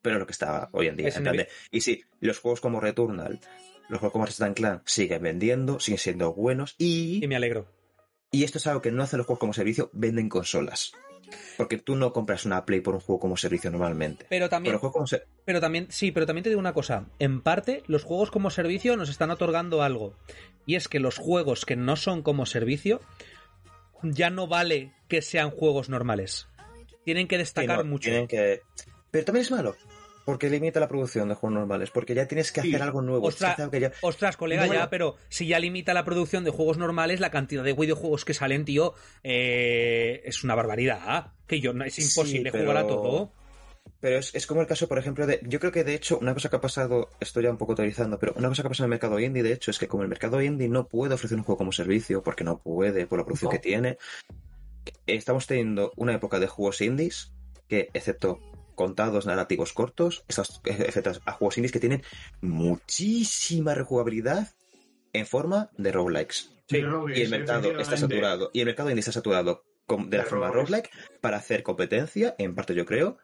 pero te lo que está hoy en día. Es en de- y sí, los juegos como Returnal, los juegos como Ratchet Clank siguen vendiendo, siguen siendo buenos y, Y me alegro. y esto es algo que no hacen los juegos como servicio, venden consolas. Porque tú no compras una Play por un juego como servicio normalmente. Pero también, como pero también, sí, pero también te digo una cosa. En parte, los juegos como servicio nos están otorgando algo. Y es que los juegos que no son como servicio, ya no vale que sean juegos normales. Tienen que Sí, destacar no, mucho. tienen que... Pero también es malo. Porque limita la producción de juegos normales. Porque ya tienes que Sí. hacer algo nuevo. Ostras, que ya- colega, ya, pero si ya limita la producción de juegos normales, la cantidad de videojuegos que salen, tío, eh, es una barbaridad. ¿ah? Que yo es Sí, imposible pero- jugar a todo. Pero es, es como el caso, por ejemplo, de. Yo creo que de hecho, una cosa que ha pasado, estoy ya un poco teorizando, pero una cosa que ha pasado en el mercado indie, de hecho, es que como el mercado indie no puede ofrecer un juego como servicio, porque no puede, por la producción No. que tiene, estamos teniendo una época de juegos indies que, excepto contados narrativos cortos, estás efectos a juegos indies que tienen muchísima rejugabilidad en forma de roguelikes. Sí, Y el mercado está saturado. Y el mercado indie está saturado de la De forma roguelike para hacer competencia, en parte yo creo.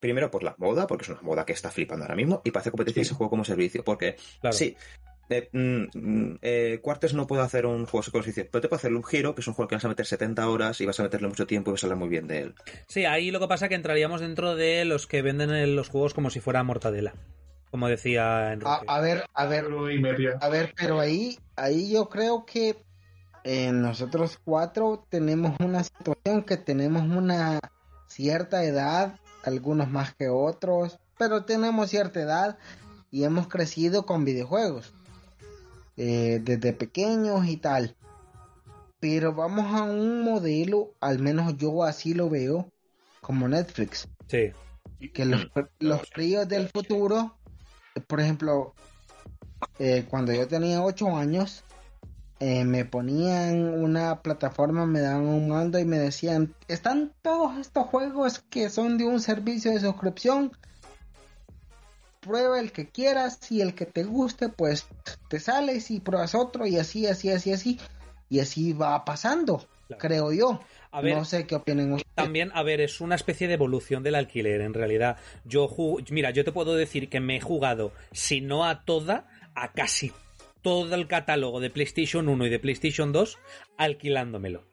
Primero por la moda, porque es una moda que está flipando ahora mismo, y para hacer competencia Sí. ese juego como servicio. Porque, Claro. sí, eh, mm, mm, eh, no puede hacer un juego como servicio, pero te puede hacerle un giro, que es un juego que vas a meter 70 horas y vas a meterle mucho tiempo y vas a hablar muy bien de él. Sí, ahí lo que pasa es que entraríamos dentro de los que venden en los juegos como si fuera mortadela. Como decía Enrique. A, a ver, a ver, a ver, pero ahí, ahí yo creo que eh, nosotros cuatro tenemos una situación que tenemos una cierta edad, algunos más que otros, pero tenemos cierta edad y hemos crecido con videojuegos eh, desde pequeños y tal. Pero vamos a un modelo, al menos yo así lo veo, como Netflix Sí. que los, los críos del futuro, por ejemplo, eh, cuando yo tenía 8 años, eh, me ponían una plataforma, me daban un mando y me decían, están todos estos juegos que son de un servicio de suscripción, prueba el que quieras y el que te guste, pues te sales y pruebas otro y así, así, así, así, y así va pasando, Claro. creo yo. A ver, no sé qué opinen ustedes. También, a ver, es una especie de evolución del alquiler, en realidad. Yo mira, yo te puedo decir que me he jugado, si no a toda, a casi todo el catálogo de PlayStation 1 y de PlayStation 2 alquilándomelo.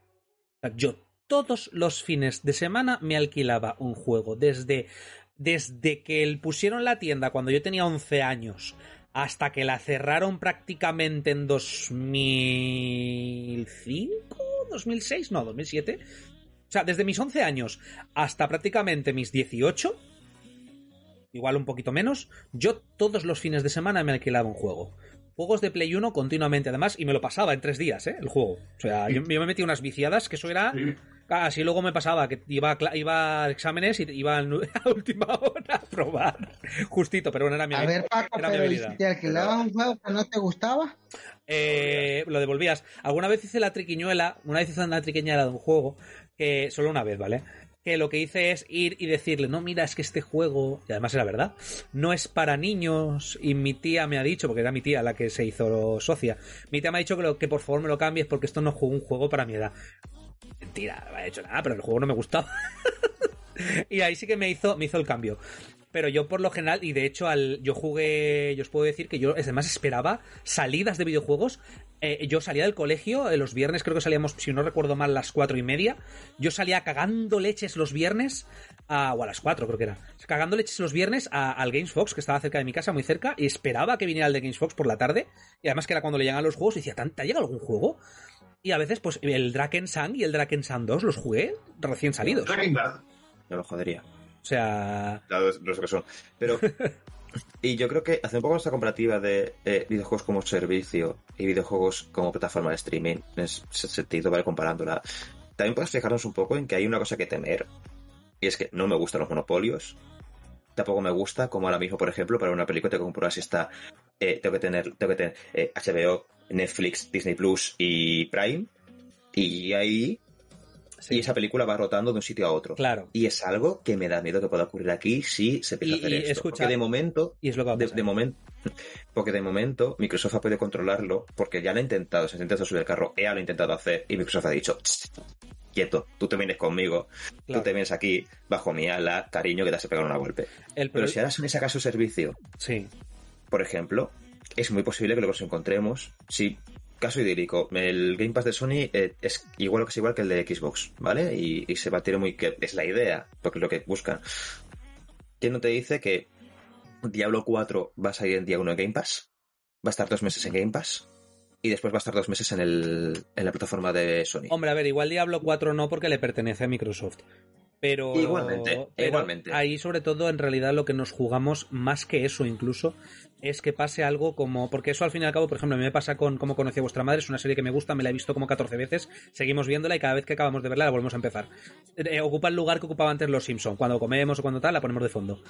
Yo todos los fines de semana me alquilaba un juego, desde, desde que el pusieron la tienda cuando yo tenía 11 años hasta que la cerraron prácticamente en 2005, 2006, no, 2007. O sea, desde mis 11 años hasta prácticamente mis 18, igual un poquito menos, yo todos los fines de semana me alquilaba un juego. Juegos de Play 1 continuamente, además, y me lo pasaba en tres días, ¿eh? El juego. O sea, yo, yo me metí unas viciadas que eso era... Sí. Así luego me pasaba, que iba a, iba a exámenes y iba *laughs* a última hora a probar. Justito, pero bueno, era mi, A ver, Paco, era mi pero ¿y habilidad. si te alquilabas un juego que no te gustaba? Eh, lo devolvías. Alguna vez hice la triquiñuela, una vez hice una triquiñuela de un juego, que solo una vez, ¿vale? Que lo que hice es ir y decirle, no, mira, es que este juego, y además era verdad, no es para niños, y mi tía me ha dicho, porque era mi tía la que se hizo socia, mi tía me ha dicho que, lo- que por favor me lo cambies porque esto no es un juego para mi edad. Mentira, no me ha hecho nada, pero el juego no me gustaba. *laughs* y ahí sí que me hizo, me hizo el cambio. Pero yo por lo general, y de hecho al, yo jugué, yo os puedo decir que yo además esperaba salidas de videojuegos. Eh, yo salía del colegio, eh, los viernes creo que salíamos, si no recuerdo mal, las cuatro y media. Yo salía cagando leches los viernes, a, o a las cuatro creo que era. Cagando leches los viernes a- al Games Fox, que estaba cerca de mi casa, muy cerca, y esperaba que viniera el de Games Fox por la tarde. Y además que era cuando le llegaban los juegos, y decía, ¿te ha llegado algún juego? Y a veces, pues el Drakensang y el Drakensang 2 los jugué recién salidos. O Drakengard. No lo jodería. sea, Los, los que son. Pero. *laughs* y yo creo que hace un poco esta comparativa de eh, videojuegos como servicio y videojuegos como plataforma de streaming, en ese sentido. Comparándola. También podemos fijarnos un poco en que hay una cosa que temer. Y es que no me gustan los monopolios. Tampoco me gusta, como ahora mismo, por ejemplo, para una película que comprobar si está. eh, tengo que tener, tengo que tener eh, HBO, Netflix, Disney Plus y Prime. Y ahí. Sí, Y esa película va rotando de un sitio a otro. claro. Y es algo que me da miedo que pueda ocurrir aquí si se empieza Y- a hacer y esto. escucha- porque de momento, Y es lo que va a de, pasar. de momento, *laughs* porque de momento Microsoft ha podido controlarlo, porque ya lo ha intentado, se ha intentado subir el carro, EA lo ha intentado hacer y Microsoft ha dicho, "Tss, quieto, tú te vienes conmigo, Claro. tú te vienes aquí bajo mi ala, cariño, que te has pegado una golpe. El Pero si ahora me saca su servicio, Sí, por ejemplo, es muy posible que los encontremos. Si, caso idílico, el Game Pass de Sony eh, es igual que es igual que el de Xbox, ¿vale? Y, y se va a tirar muy que es la idea, porque es lo que buscan. ¿Quién no te dice que Diablo 4 va a salir en día 1 en Game Pass? Va a estar dos meses en Game Pass. Y después va a estar dos meses en, el, en la plataforma de Sony. Hombre, a ver, igual Diablo 4 no porque le pertenece a Microsoft. Pero, Igualmente, pero igualmente. Ahí, sobre todo, en realidad, lo que nos jugamos, más que eso incluso, es que pase algo como. Porque eso, al fin y al cabo, por ejemplo, a mí me pasa con Cómo conocí a vuestra madre, es una serie que me gusta, me la he visto como 14 veces, seguimos viéndola y cada vez que acabamos de verla la volvemos a empezar. Eh, ocupa el lugar que ocupaba antes Los Simpson Cuando comemos o cuando tal, la ponemos de fondo.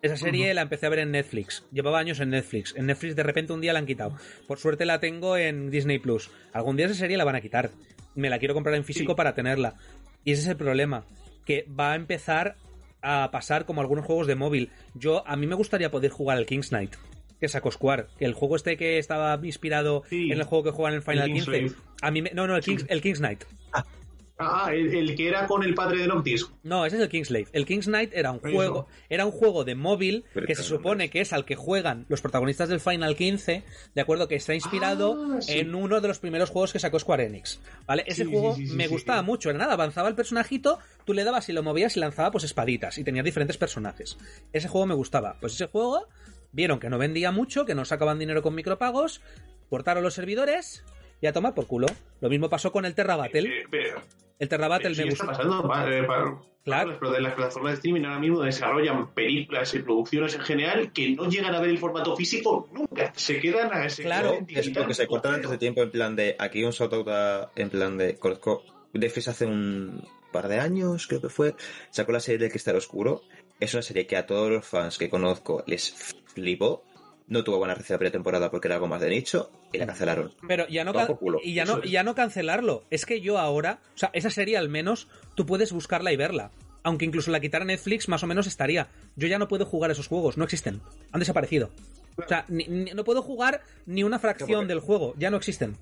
Esa serie la empecé a ver en Netflix. Llevaba años en Netflix. En Netflix de repente un día la han quitado. Por suerte la tengo en Disney Plus. Algún día esa serie la van a quitar. Me la quiero comprar en físico Sí. para tenerla. Y ese es el problema. Que va a empezar a pasar como algunos juegos de móvil. Yo, a mí me gustaría poder jugar al King's Knight. Que sacó Square. Que el juego este que estaba inspirado Sí. en el juego que juegan en el Final El 15. Kingslave. A mí me- no, no, el King's, el King's Knight. Ah, el, el que era con el padre de Noctis. No, ese es el Kingslave. El King's Knight era un Eso. juego, era un juego de móvil Pero que se supone que es al que juegan los protagonistas del Final 15, de acuerdo, que está inspirado Ah, sí. en uno de los primeros juegos que sacó Square Enix. ¿Vale? Ese Sí, juego sí, sí, sí, me sí. gustaba mucho, era nada, avanzaba el personajito, tú le dabas y lo movías y lanzaba pues espaditas y tenía diferentes personajes. Ese juego me gustaba. Pues ese juego vieron que no vendía mucho, que no sacaban dinero con micropagos, cortaron los servidores y a tomar por culo. Lo mismo pasó con el Terra Battle. Pero- El Terra Battle me gustó. pasando. pa- eh, pa- Claro. Pero de las plataformas de streaming ahora mismo desarrollan películas y producciones en general que no llegan a ver el formato físico nunca. Se quedan a ese Claro. es porque se cortan antes de tiempo en plan de aquí un shoutout a- en plan de conozco Netflix hace un par de años creo que fue sacó la serie de Cristal Oscuro es una serie que a todos los fans que conozco les flipó no tuvo buena recepción la primera temporada porque era algo más de nicho y la cancelaron Pero ya no, can- y ya no, es. ya no cancelarlo. Es que yo ahora, o sea, esa serie al menos tú puedes buscarla y verla. Aunque incluso la quitara Netflix, más o menos estaría. Yo ya no puedo jugar esos juegos, no existen. Han desaparecido. O sea, ni- ni- no puedo jugar ni una fracción porque- del juego, ya no existen.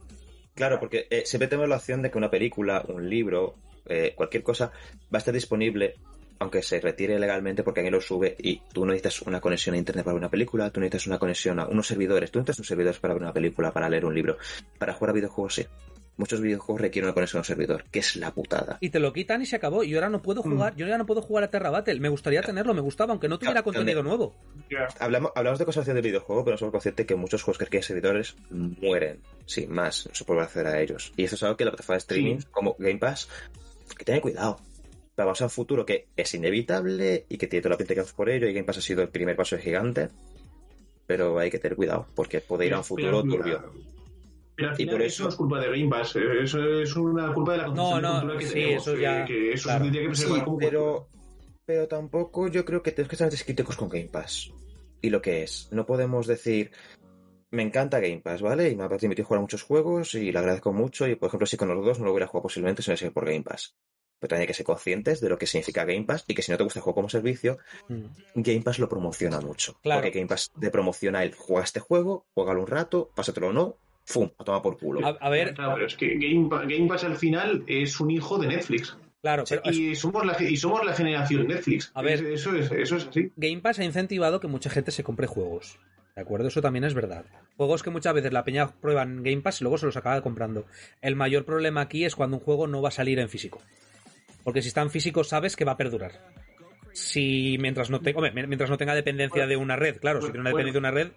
Claro, porque eh, siempre tenemos la opción de que una película, un libro, eh, cualquier cosa va a estar disponible aunque se retire legalmente porque alguien lo sube y tú no necesitas una conexión a internet para ver una película, tú necesitas una conexión a unos servidores, tú necesitas unos servidores para ver una película, para leer un libro, para jugar a videojuegos sí. Muchos videojuegos requieren una conexión a un servidor, que es la putada. Y te lo quitan y se acabó. Y ahora no puedo jugar, yo ya no puedo jugar a Terra Battle. Me gustaría tenerlo, me gustaba, aunque no tuviera contenido nuevo. Hablamos, hablamos de conservación de videojuego, pero no somos conscientes que muchos juegos que requieren servidores mueren, sin más, no se puede acceder a ellos. Y esto es algo que la plataforma de streaming, Sí. como Game Pass, que tener cuidado. Pero vamos a un futuro que es inevitable y que tiene toda la pinta que por ello, y Game Pass ha sido el primer paso gigante, pero hay que tener cuidado, porque puede ir a un futuro Pero- turbio. Pero al Y final por eso eso- no es culpa de Game Pass, eso es una culpa de la No, de cultura que sí, tenemos, eso que- ya, que eso claro. se tendría que Sí, preservar como pero, pero tampoco yo creo que tenemos que estar críticos con Game Pass. Y lo que es, no podemos decir, me encanta Game Pass, ¿vale? Y me ha permitido jugar a muchos juegos y le agradezco mucho. Y por ejemplo, si con los dos no lo hubiera jugado posiblemente si no hubiera sido por Game Pass. Pero también hay que ser conscientes de lo que significa Game Pass y que si no te gusta el juego como servicio, Mm. Game Pass lo promociona mucho. Claro. Porque Game Pass te promociona el juega este juego, juégalo un rato, pásatelo o no, ¡fum! A tomar por culo. A, a ver, Claro, pero es que Game, Game Pass al final es un hijo de Netflix. claro, pero es- Y somos la, y somos la generación Netflix. A ver. Es- Eso es, eso es así. Game Pass ha incentivado que mucha gente se compre juegos. ¿De acuerdo? Eso también es verdad. Juegos que muchas veces la peña prueba en Game Pass y luego se los acaba comprando. El mayor problema aquí es cuando un juego no va a salir en físico. Porque si está en físico sabes que va a perdurar. Si mientras no, te- hombre, mientras no tenga dependencia de una red, claro, si tiene una Bueno. dependencia de una red,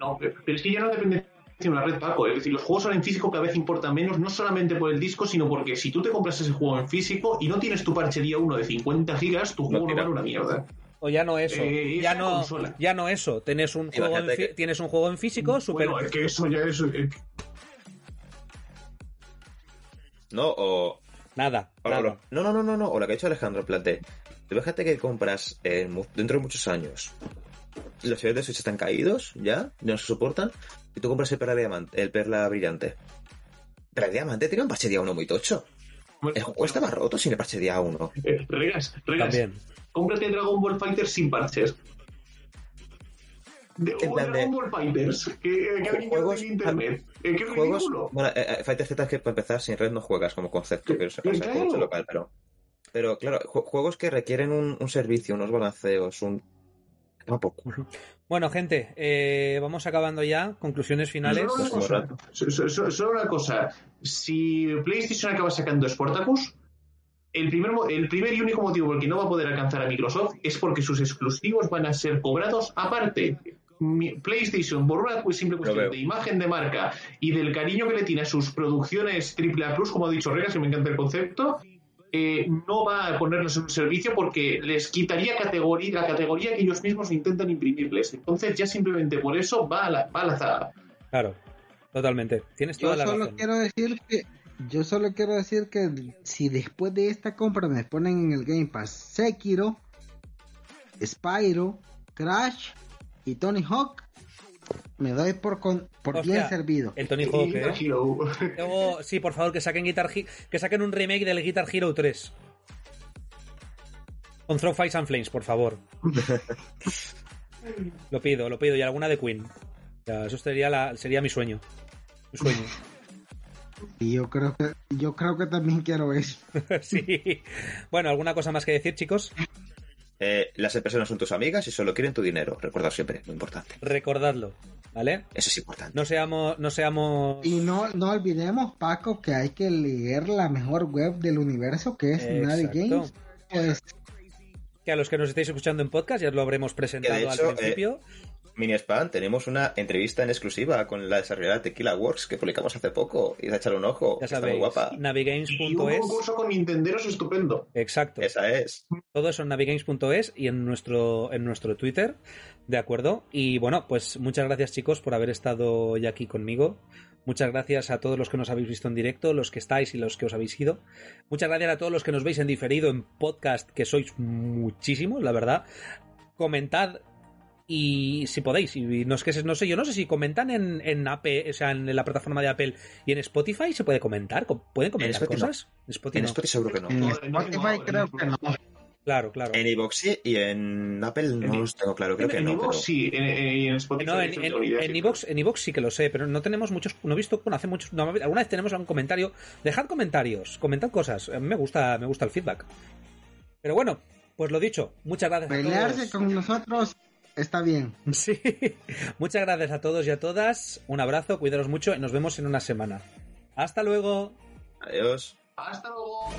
No, pero es que ya no depende de una red, Paco. Es decir, los juegos ahora en físico cada vez importan menos, no solamente por el disco, sino porque si tú te compras ese juego en físico y no tienes tu parche día 1 de 50 gigas, tu juego no, tira. vale una mierda. o ya no eso, Eh, ya no, consola. ya no eso. Tienes un juego, en, que- tienes un juego en físico, super, Bueno, es que eso ya es... eh, ¿No? O, nada, no, no, no, no, no. O lo que ha dicho Alejandro, tú fíjate que compras eh, dentro de muchos años. Los servidores de Switch están caídos, ya, ya no se soportan. Y tú compras el Perla Diamante, el Perla Brillante. Perla Diamante tiene un parche día 1 muy tocho. bueno, El juego estaba roto sin el parche día 1. eh, Regas, Regas, También. cómprate Dragon Ball Fighter sin parches. De, En o plan de- que, que alguien Juegos- en internet. Eh, qué Juegos. ridículo. Bueno, eh, eh, Fighter Z es que para empezar sin red no juegas como concepto, que se pasa Claro. con mucho local, pero. Pero claro, ju- juegos que requieren un, un servicio, unos balanceos, un. Por culo. Bueno, gente, eh, vamos acabando ya. Conclusiones finales. Solo una, Pues cosa, solo una cosa. Si PlayStation acaba sacando Sportacus, el primer, el primer y único motivo por el que no va a poder alcanzar a Microsoft es porque sus exclusivos van a ser cobrados aparte. PlayStation, por una simple cuestión de imagen de marca y del cariño que le tiene a sus producciones AAA Plus, como ha dicho Regas, que me encanta el concepto, eh, no va a ponerlos en un servicio porque les quitaría categoría, la categoría que ellos mismos intentan imprimirles. Entonces, ya simplemente por eso va a la, va a la zaga. Claro, totalmente. Tienes Yo toda la solo razón. quiero decir que yo solo quiero decir que si después de esta compra me ponen en el Game Pass Sekiro, Spyro, Crash y Tony Hawk, me doy por con, por Hostia, bien servido. El Tony Hawk, ¿eh? Hero. Luego, sí, por favor, que saquen Guitar que saquen un remake del Guitar Hero 3. Con Throw Fights and Flames, por favor. *laughs* lo pido, lo pido. Y alguna de Queen. Ya, eso sería, la, sería mi sueño. Mi sueño. *laughs* Y yo creo que yo creo que también quiero eso. *laughs* sí. Bueno, ¿alguna cosa más que decir, chicos? Eh, las empresas no son tus amigas y solo quieren tu dinero. Recuerda siempre, muy importante. Recordadlo, ¿vale? Eso es importante. No seamos, no seamos. Y no no olvidemos Paco que hay que leer la mejor web del universo que es Exacto. Games. Pues Que a los que nos estáis escuchando en podcast ya os lo habremos presentado hecho, al principio. Mini Spam, tenemos una entrevista en exclusiva con la desarrolladora Tequila Works que publicamos hace poco. Y a echarle un ojo. ya que está muy guapa. Y un navigames.es. concurso con Nintenderos estupendo. Exacto. Esa es. Todo eso en navigames.es y en nuestro, en nuestro Twitter, ¿de acuerdo? Y bueno, pues muchas gracias chicos por haber estado ya aquí conmigo. Muchas gracias a todos los que nos habéis visto en directo, los que estáis y los que os habéis ido. Muchas gracias a todos los que nos veis en diferido en podcast, que sois muchísimos, la verdad. Comentad y si podéis, y no es que no sé, yo no sé si comentan en, en Apple, o sea, en la plataforma de Apple y en Spotify se puede comentar, Co- pueden comentar Spotify no. cosas. En Spotify En no. Spotify seguro que no. en Spotify no, creo que no. Claro, claro. En iVoox sí y en Apple no En- los tengo claro. Creo que en no. iVoox pero- sí, en, en- en Spotify No, en, ni idea, en sí. que lo sé, pero no tenemos muchos, no he visto, bueno, hace muchos, no, alguna vez tenemos algún comentario. Dejad comentarios, comentad cosas, a mí me gusta, me gusta el feedback. Pero bueno, pues lo dicho, muchas gracias a Pelearse todos. con nosotros está bien. *laughs* Sí, muchas gracias a todos y a todas, un abrazo, cuidaros mucho y nos vemos en una semana. Hasta luego. Adiós. Hasta luego.